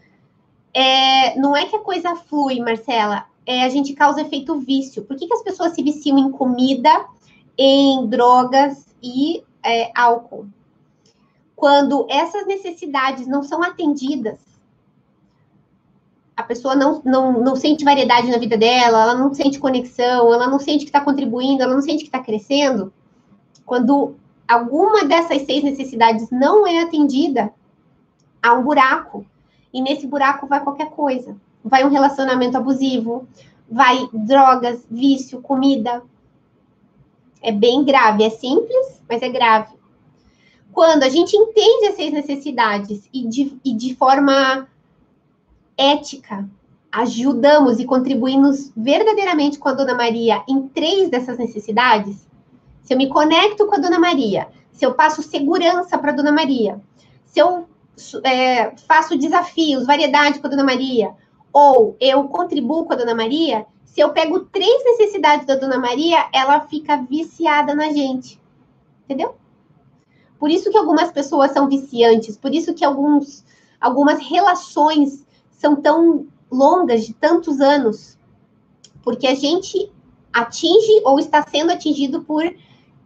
é, não é que a coisa flui, Marcela, é, a gente causa efeito vício. Por que, que as pessoas se viciam em comida em drogas e é, álcool. Quando essas necessidades não são atendidas, a pessoa não, não, não sente variedade na vida dela, ela não sente conexão, ela não sente que está contribuindo, ela não sente que está crescendo. Quando alguma dessas seis necessidades não é atendida, há um buraco. E nesse buraco vai qualquer coisa. Vai um relacionamento abusivo, vai drogas, vício, comida, é bem grave, é simples, mas é grave. Quando a gente entende essas necessidades e de, e de forma ética, ajudamos e contribuímos verdadeiramente com a Dona Maria em três dessas necessidades, se eu me conecto com a Dona Maria, se eu passo segurança para a Dona Maria, se eu é, faço desafios, variedade com a Dona Maria, ou eu contribuo com a Dona Maria, se eu pego três necessidades da Dona Maria, ela fica viciada na gente. Entendeu? Por isso que algumas pessoas são viciantes, por isso que alguns, algumas relações são tão longas, de tantos anos, porque a gente atinge ou está sendo atingido por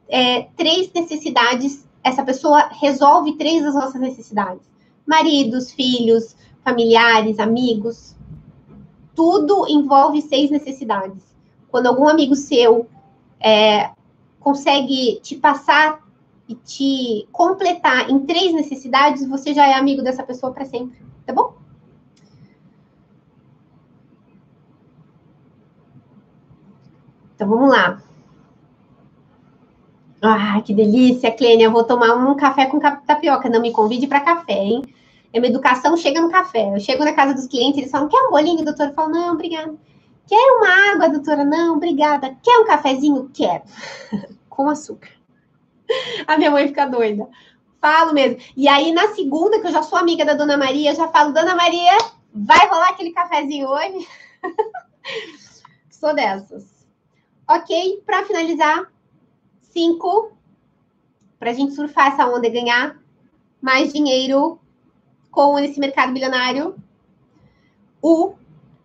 é, três necessidades. Essa pessoa resolve três das nossas necessidades: maridos, filhos, familiares, amigos. Tudo envolve seis necessidades. Quando algum amigo seu é, consegue te passar e te completar em três necessidades, você já é amigo dessa pessoa para sempre, tá bom? Então vamos lá. Ah, que delícia, Clênia. Eu vou tomar um café com tapioca. Não me convide para café, hein? É uma educação chega no café. Eu chego na casa dos clientes, eles falam: quer um bolinho, doutora? Eu falo: não, obrigada. Quer uma água, doutora? Não, obrigada. Quer um cafezinho? Quero. <laughs> com açúcar. A minha mãe fica doida. Falo mesmo. E aí, na segunda, que eu já sou amiga da Dona Maria, já falo: Dona Maria, vai rolar aquele cafezinho hoje? <laughs> sou dessas. Ok, para finalizar, cinco, para a gente surfar essa onda e ganhar mais dinheiro com esse mercado milionário, o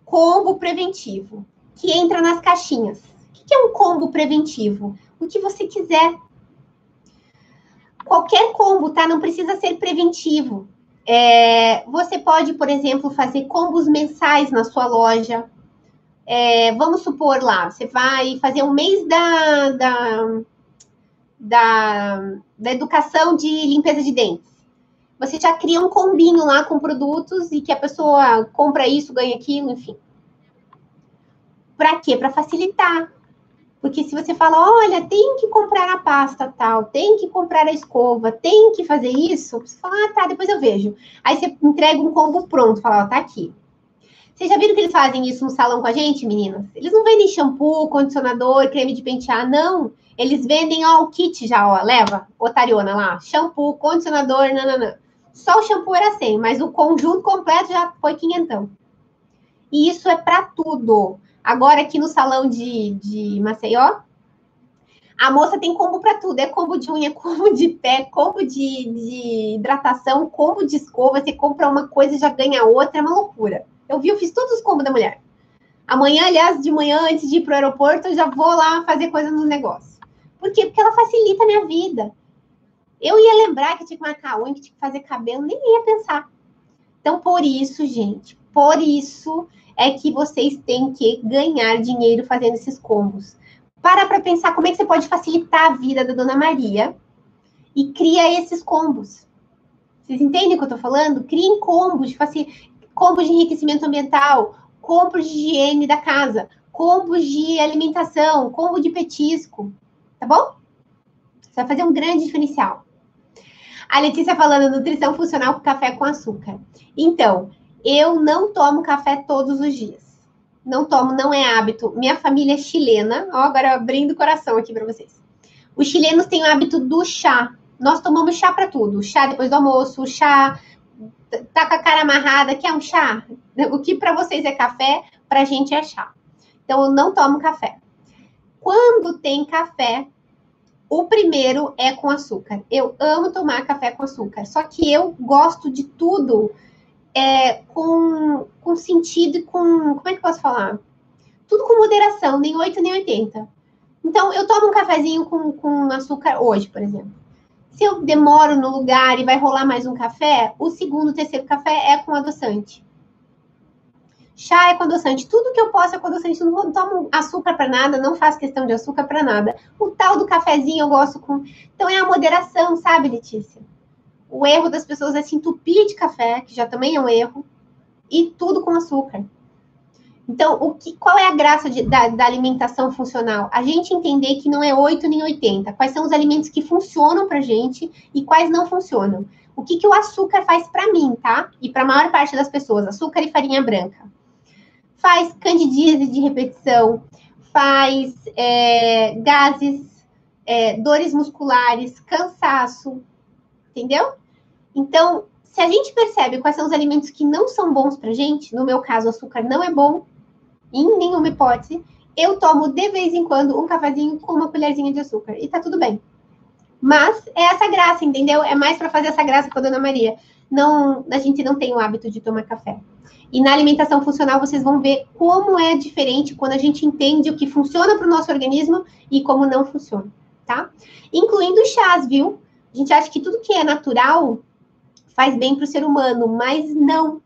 combo preventivo, que entra nas caixinhas. O que é um combo preventivo? O que você quiser. Qualquer combo, tá? Não precisa ser preventivo. É, você pode, por exemplo, fazer combos mensais na sua loja. É, vamos supor lá, você vai fazer um mês da, da, da, da educação de limpeza de dentes. Você já cria um combinho lá com produtos e que a pessoa compra isso, ganha aquilo, enfim. Para quê? Para facilitar. Porque se você fala, olha, tem que comprar a pasta tal, tem que comprar a escova, tem que fazer isso, você fala, ah, tá, depois eu vejo. Aí você entrega um combo pronto, fala, ó, tá aqui. Vocês já viram que eles fazem isso no salão com a gente, meninas? Eles não vendem shampoo, condicionador, creme de pentear, não. Eles vendem, ó, o kit já, ó, leva, otariona lá, shampoo, condicionador, nananã. Só o shampoo era 100, mas o conjunto completo já foi quinhentão. E isso é para tudo. Agora, aqui no salão de, de Maceió, a moça tem combo para tudo. É combo de unha, <laughs> combo de pé, combo de, de hidratação, combo de escova. Você compra uma coisa e já ganha outra, é uma loucura. Eu vi, eu fiz todos os combos da mulher. Amanhã, aliás, de manhã, antes de ir para o aeroporto, eu já vou lá fazer coisa no negócio. Por quê? Porque ela facilita a minha vida. Eu ia lembrar que tinha que marcar unha, que tinha que fazer cabelo, nem ia pensar. Então, por isso, gente, por isso é que vocês têm que ganhar dinheiro fazendo esses combos. Para para pensar como é que você pode facilitar a vida da Dona Maria e cria esses combos. Vocês entendem o que eu tô falando? Criem combos, tipo assim, combos de enriquecimento ambiental, combos de higiene da casa, combos de alimentação, combo de petisco, tá bom? Você vai fazer um grande diferencial. A Letícia falando nutrição funcional com café com açúcar. Então, eu não tomo café todos os dias. Não tomo, não é hábito. Minha família é chilena. Ó, agora abrindo o coração aqui para vocês. Os chilenos têm o hábito do chá. Nós tomamos chá para tudo. Chá depois do almoço, chá tá com a cara amarrada, quer um chá? O que para vocês é café, para a gente é chá. Então, eu não tomo café. Quando tem café, o primeiro é com açúcar. Eu amo tomar café com açúcar, só que eu gosto de tudo é, com, com sentido e com. Como é que posso falar? Tudo com moderação, nem 8 nem 80. Então, eu tomo um cafezinho com, com açúcar hoje, por exemplo. Se eu demoro no lugar e vai rolar mais um café, o segundo, terceiro café é com adoçante. Chá é adoçante. Tudo que eu posso é adoçante. Não tomo açúcar para nada, não faço questão de açúcar para nada. O tal do cafezinho eu gosto com. Então é a moderação, sabe, Letícia? O erro das pessoas é se entupir de café, que já também é um erro, e tudo com açúcar. Então, o que, qual é a graça de, da, da, alimentação funcional? A gente entender que não é 8 nem 80. Quais são os alimentos que funcionam para gente e quais não funcionam. O que, que o açúcar faz para mim, tá? E para a maior parte das pessoas, açúcar e farinha branca. Faz candidíase de repetição, faz é, gases, é, dores musculares, cansaço, entendeu? Então, se a gente percebe quais são os alimentos que não são bons para gente, no meu caso, o açúcar não é bom, em nenhuma hipótese, eu tomo de vez em quando um cafezinho com uma colherzinha de açúcar e tá tudo bem. Mas é essa graça, entendeu? É mais para fazer essa graça com a Dona Maria. Não, a gente não tem o hábito de tomar café. E na alimentação funcional vocês vão ver como é diferente quando a gente entende o que funciona para o nosso organismo e como não funciona, tá? Incluindo chás, viu? A gente acha que tudo que é natural faz bem para o ser humano, mas não.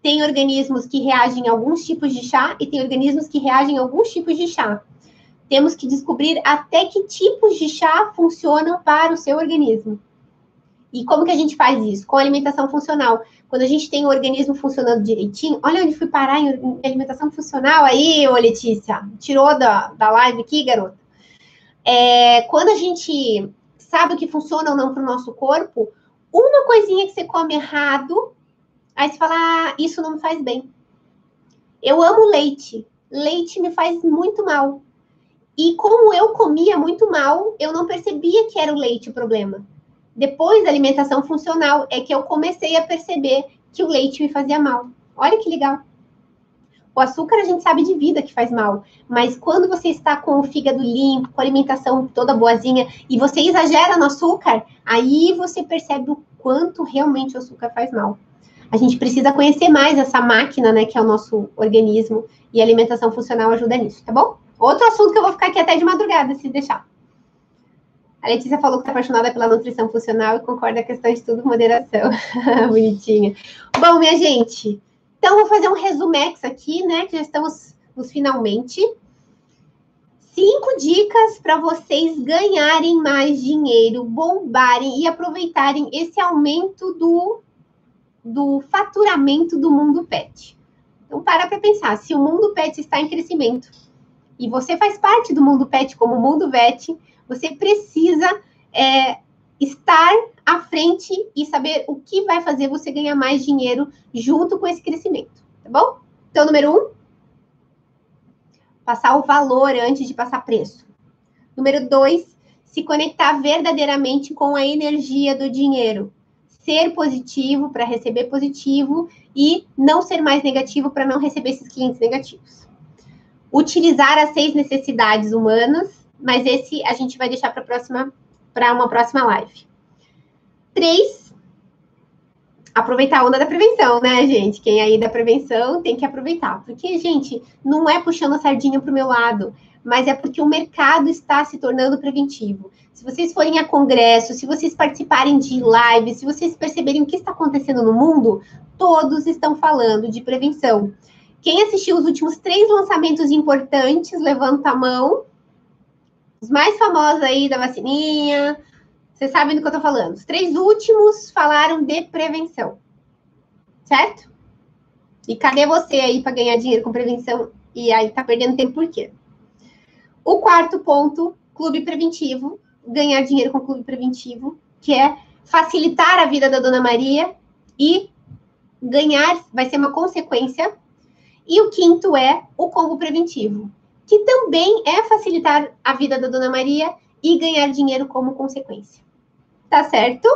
Tem organismos que reagem a alguns tipos de chá e tem organismos que reagem a alguns tipos de chá. Temos que descobrir até que tipos de chá funcionam para o seu organismo. E como que a gente faz isso? Com alimentação funcional. Quando a gente tem o organismo funcionando direitinho, olha onde fui parar em alimentação funcional aí, ô Letícia. Tirou da, da live aqui, garota. É, quando a gente sabe o que funciona ou não para o nosso corpo, uma coisinha que você come errado, aí você fala, ah, isso não me faz bem. Eu amo leite. Leite me faz muito mal. E como eu comia muito mal, eu não percebia que era o leite o problema. Depois da alimentação funcional é que eu comecei a perceber que o leite me fazia mal. Olha que legal. O açúcar a gente sabe de vida que faz mal, mas quando você está com o fígado limpo, com a alimentação toda boazinha e você exagera no açúcar, aí você percebe o quanto realmente o açúcar faz mal. A gente precisa conhecer mais essa máquina, né, que é o nosso organismo, e a alimentação funcional ajuda nisso, tá bom? Outro assunto que eu vou ficar aqui até de madrugada, se deixar. A Letícia falou que está apaixonada pela nutrição funcional e concorda com a questão de tudo moderação. <laughs> Bonitinha. Bom, minha gente, então vou fazer um resumex aqui, né? Que já estamos nos finalmente. Cinco dicas para vocês ganharem mais dinheiro, bombarem e aproveitarem esse aumento do, do faturamento do mundo pet. Então, para para pensar, se o mundo pet está em crescimento e você faz parte do mundo pet como mundo vet, você precisa é, estar à frente e saber o que vai fazer você ganhar mais dinheiro junto com esse crescimento, tá bom? Então, número um, passar o valor antes de passar preço. Número dois, se conectar verdadeiramente com a energia do dinheiro. Ser positivo para receber positivo e não ser mais negativo para não receber esses clientes negativos. Utilizar as seis necessidades humanas mas esse a gente vai deixar para próxima para uma próxima live. Três, aproveitar a onda da prevenção, né, gente? Quem aí da prevenção tem que aproveitar, porque gente, não é puxando a sardinha para o meu lado, mas é porque o mercado está se tornando preventivo. Se vocês forem a congresso, se vocês participarem de lives, se vocês perceberem o que está acontecendo no mundo, todos estão falando de prevenção. Quem assistiu os últimos três lançamentos importantes, levanta a mão. Os mais famosos aí da vacininha. Vocês sabem do que eu tô falando. Os três últimos falaram de prevenção. Certo? E cadê você aí para ganhar dinheiro com prevenção e aí tá perdendo tempo por quê? O quarto ponto, clube preventivo, ganhar dinheiro com clube preventivo, que é facilitar a vida da Dona Maria e ganhar vai ser uma consequência. E o quinto é o combo preventivo, que também é facilitar a vida da Dona Maria e ganhar dinheiro como consequência. Tá certo?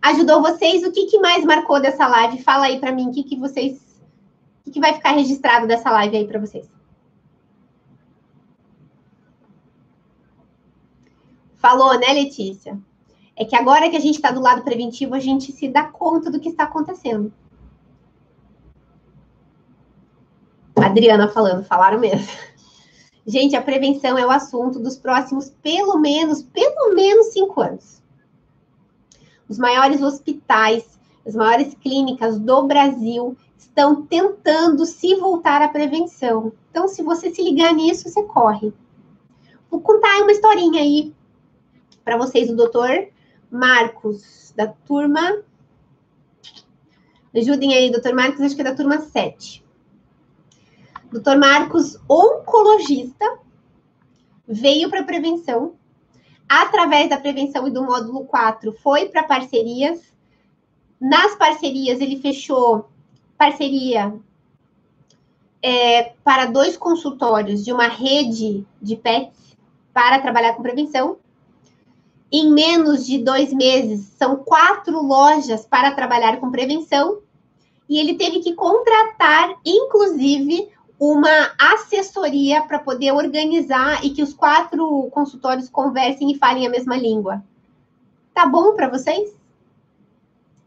Ajudou vocês? O que, que mais marcou dessa live? Fala aí para mim o que, que vocês. O que, que vai ficar registrado dessa live aí para vocês? Falou, né, Letícia? É que agora que a gente está do lado preventivo, a gente se dá conta do que está acontecendo. Adriana falando, falaram mesmo. <laughs> Gente, a prevenção é o assunto dos próximos, pelo menos, pelo menos cinco anos. Os maiores hospitais, as maiores clínicas do Brasil estão tentando se voltar à prevenção. Então, se você se ligar nisso, você corre. Vou contar uma historinha aí para vocês, o doutor Marcos, da turma. Ajudem aí, doutor Marcos, acho que é da turma 7. Doutor Marcos, oncologista, veio para prevenção. Através da prevenção e do módulo 4, foi para parcerias. Nas parcerias, ele fechou parceria é, para dois consultórios de uma rede de pets para trabalhar com prevenção. Em menos de dois meses, são quatro lojas para trabalhar com prevenção. E ele teve que contratar, inclusive, uma assessoria para poder organizar e que os quatro consultórios conversem e falem a mesma língua. Tá bom para vocês?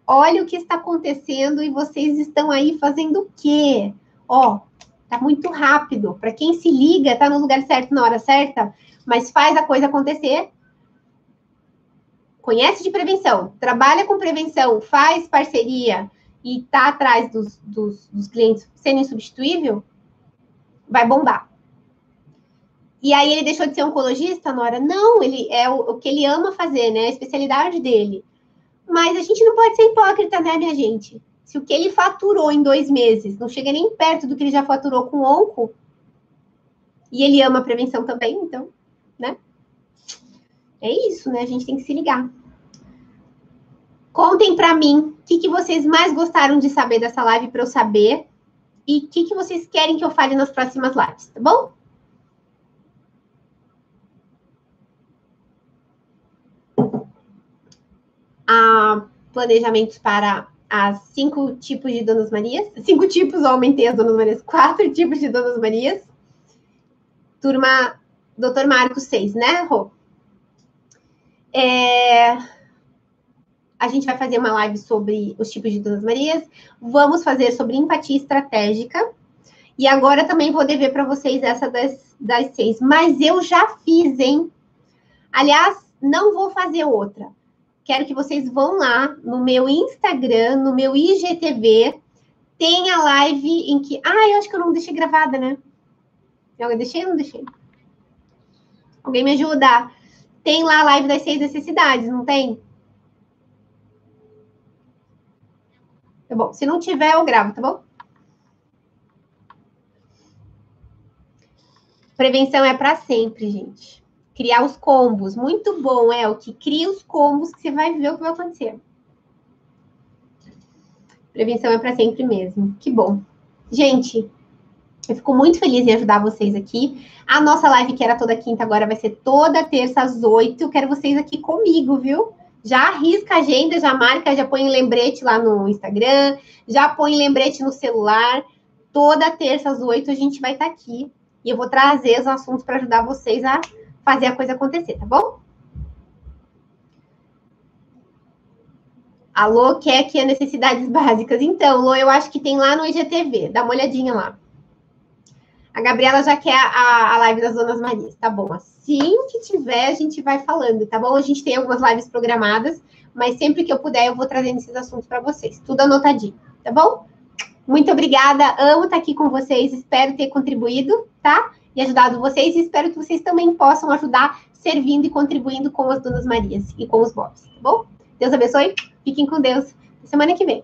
Olha o que está acontecendo e vocês estão aí fazendo o quê? Ó, tá muito rápido. Para quem se liga, tá no lugar certo na hora certa, mas faz a coisa acontecer. Conhece de prevenção, trabalha com prevenção, faz parceria e tá atrás dos, dos, dos clientes sendo insubstituível, vai bombar. E aí ele deixou de ser oncologista, Nora? Não, ele é o, o que ele ama fazer, né? A especialidade dele. Mas a gente não pode ser hipócrita, né, minha gente? Se o que ele faturou em dois meses não chega nem perto do que ele já faturou com onco, e ele ama prevenção também, então, né? É isso, né? A gente tem que se ligar. Contem para mim o que, que vocês mais gostaram de saber dessa live para eu saber e o que, que vocês querem que eu fale nas próximas lives, tá bom? a planejamentos para as cinco tipos de Donas Marias. Cinco tipos, eu aumentei as Donas Marias. Quatro <laughs> tipos de Donas Marias. Turma Doutor Marcos 6, né, Rô? É... A gente vai fazer uma live sobre os tipos de Donas Marias. Vamos fazer sobre empatia estratégica. E agora também vou dever para vocês essa das, das seis. Mas eu já fiz, hein? Aliás, não vou fazer outra quero que vocês vão lá no meu Instagram, no meu IGTV, tem a live em que. Ah, eu acho que eu não deixei gravada, né? Eu deixei ou não deixei? Alguém me ajuda? Tem lá a live das seis necessidades, não tem? Tá bom. Se não tiver, eu gravo, tá bom? Prevenção é para sempre, gente. Criar os combos. Muito bom, é o que cria os combos que você vai ver o que vai acontecer. Prevenção é para sempre mesmo. Que bom. Gente, eu fico muito feliz em ajudar vocês aqui. A nossa live, que era toda quinta, agora vai ser toda terça às oito. Quero vocês aqui comigo, viu? Já arrisca a agenda, já marca, já põe lembrete lá no Instagram, já põe lembrete no celular. Toda terça às oito a gente vai estar tá aqui. E eu vou trazer os assuntos para ajudar vocês a fazer a coisa acontecer, tá bom? Alô, quer aqui as necessidades <laughs> básicas? Então, Lô, eu acho que tem lá no IGTV. Dá uma olhadinha lá. A Gabriela já quer a, a live das Donas Marias. Tá bom. Assim que tiver, a gente vai falando, tá bom? A gente tem algumas lives programadas, mas sempre que eu puder, eu vou trazendo esses assuntos para vocês. Tudo anotadinho, tá bom? Muito obrigada. Amo estar aqui com vocês. Espero ter contribuído, tá? e ajudado vocês. E espero que vocês também possam ajudar servindo e contribuindo com as Donas Marias e com os Bobs, tá bom? Deus abençoe. Fiquem com Deus. Semana que vem.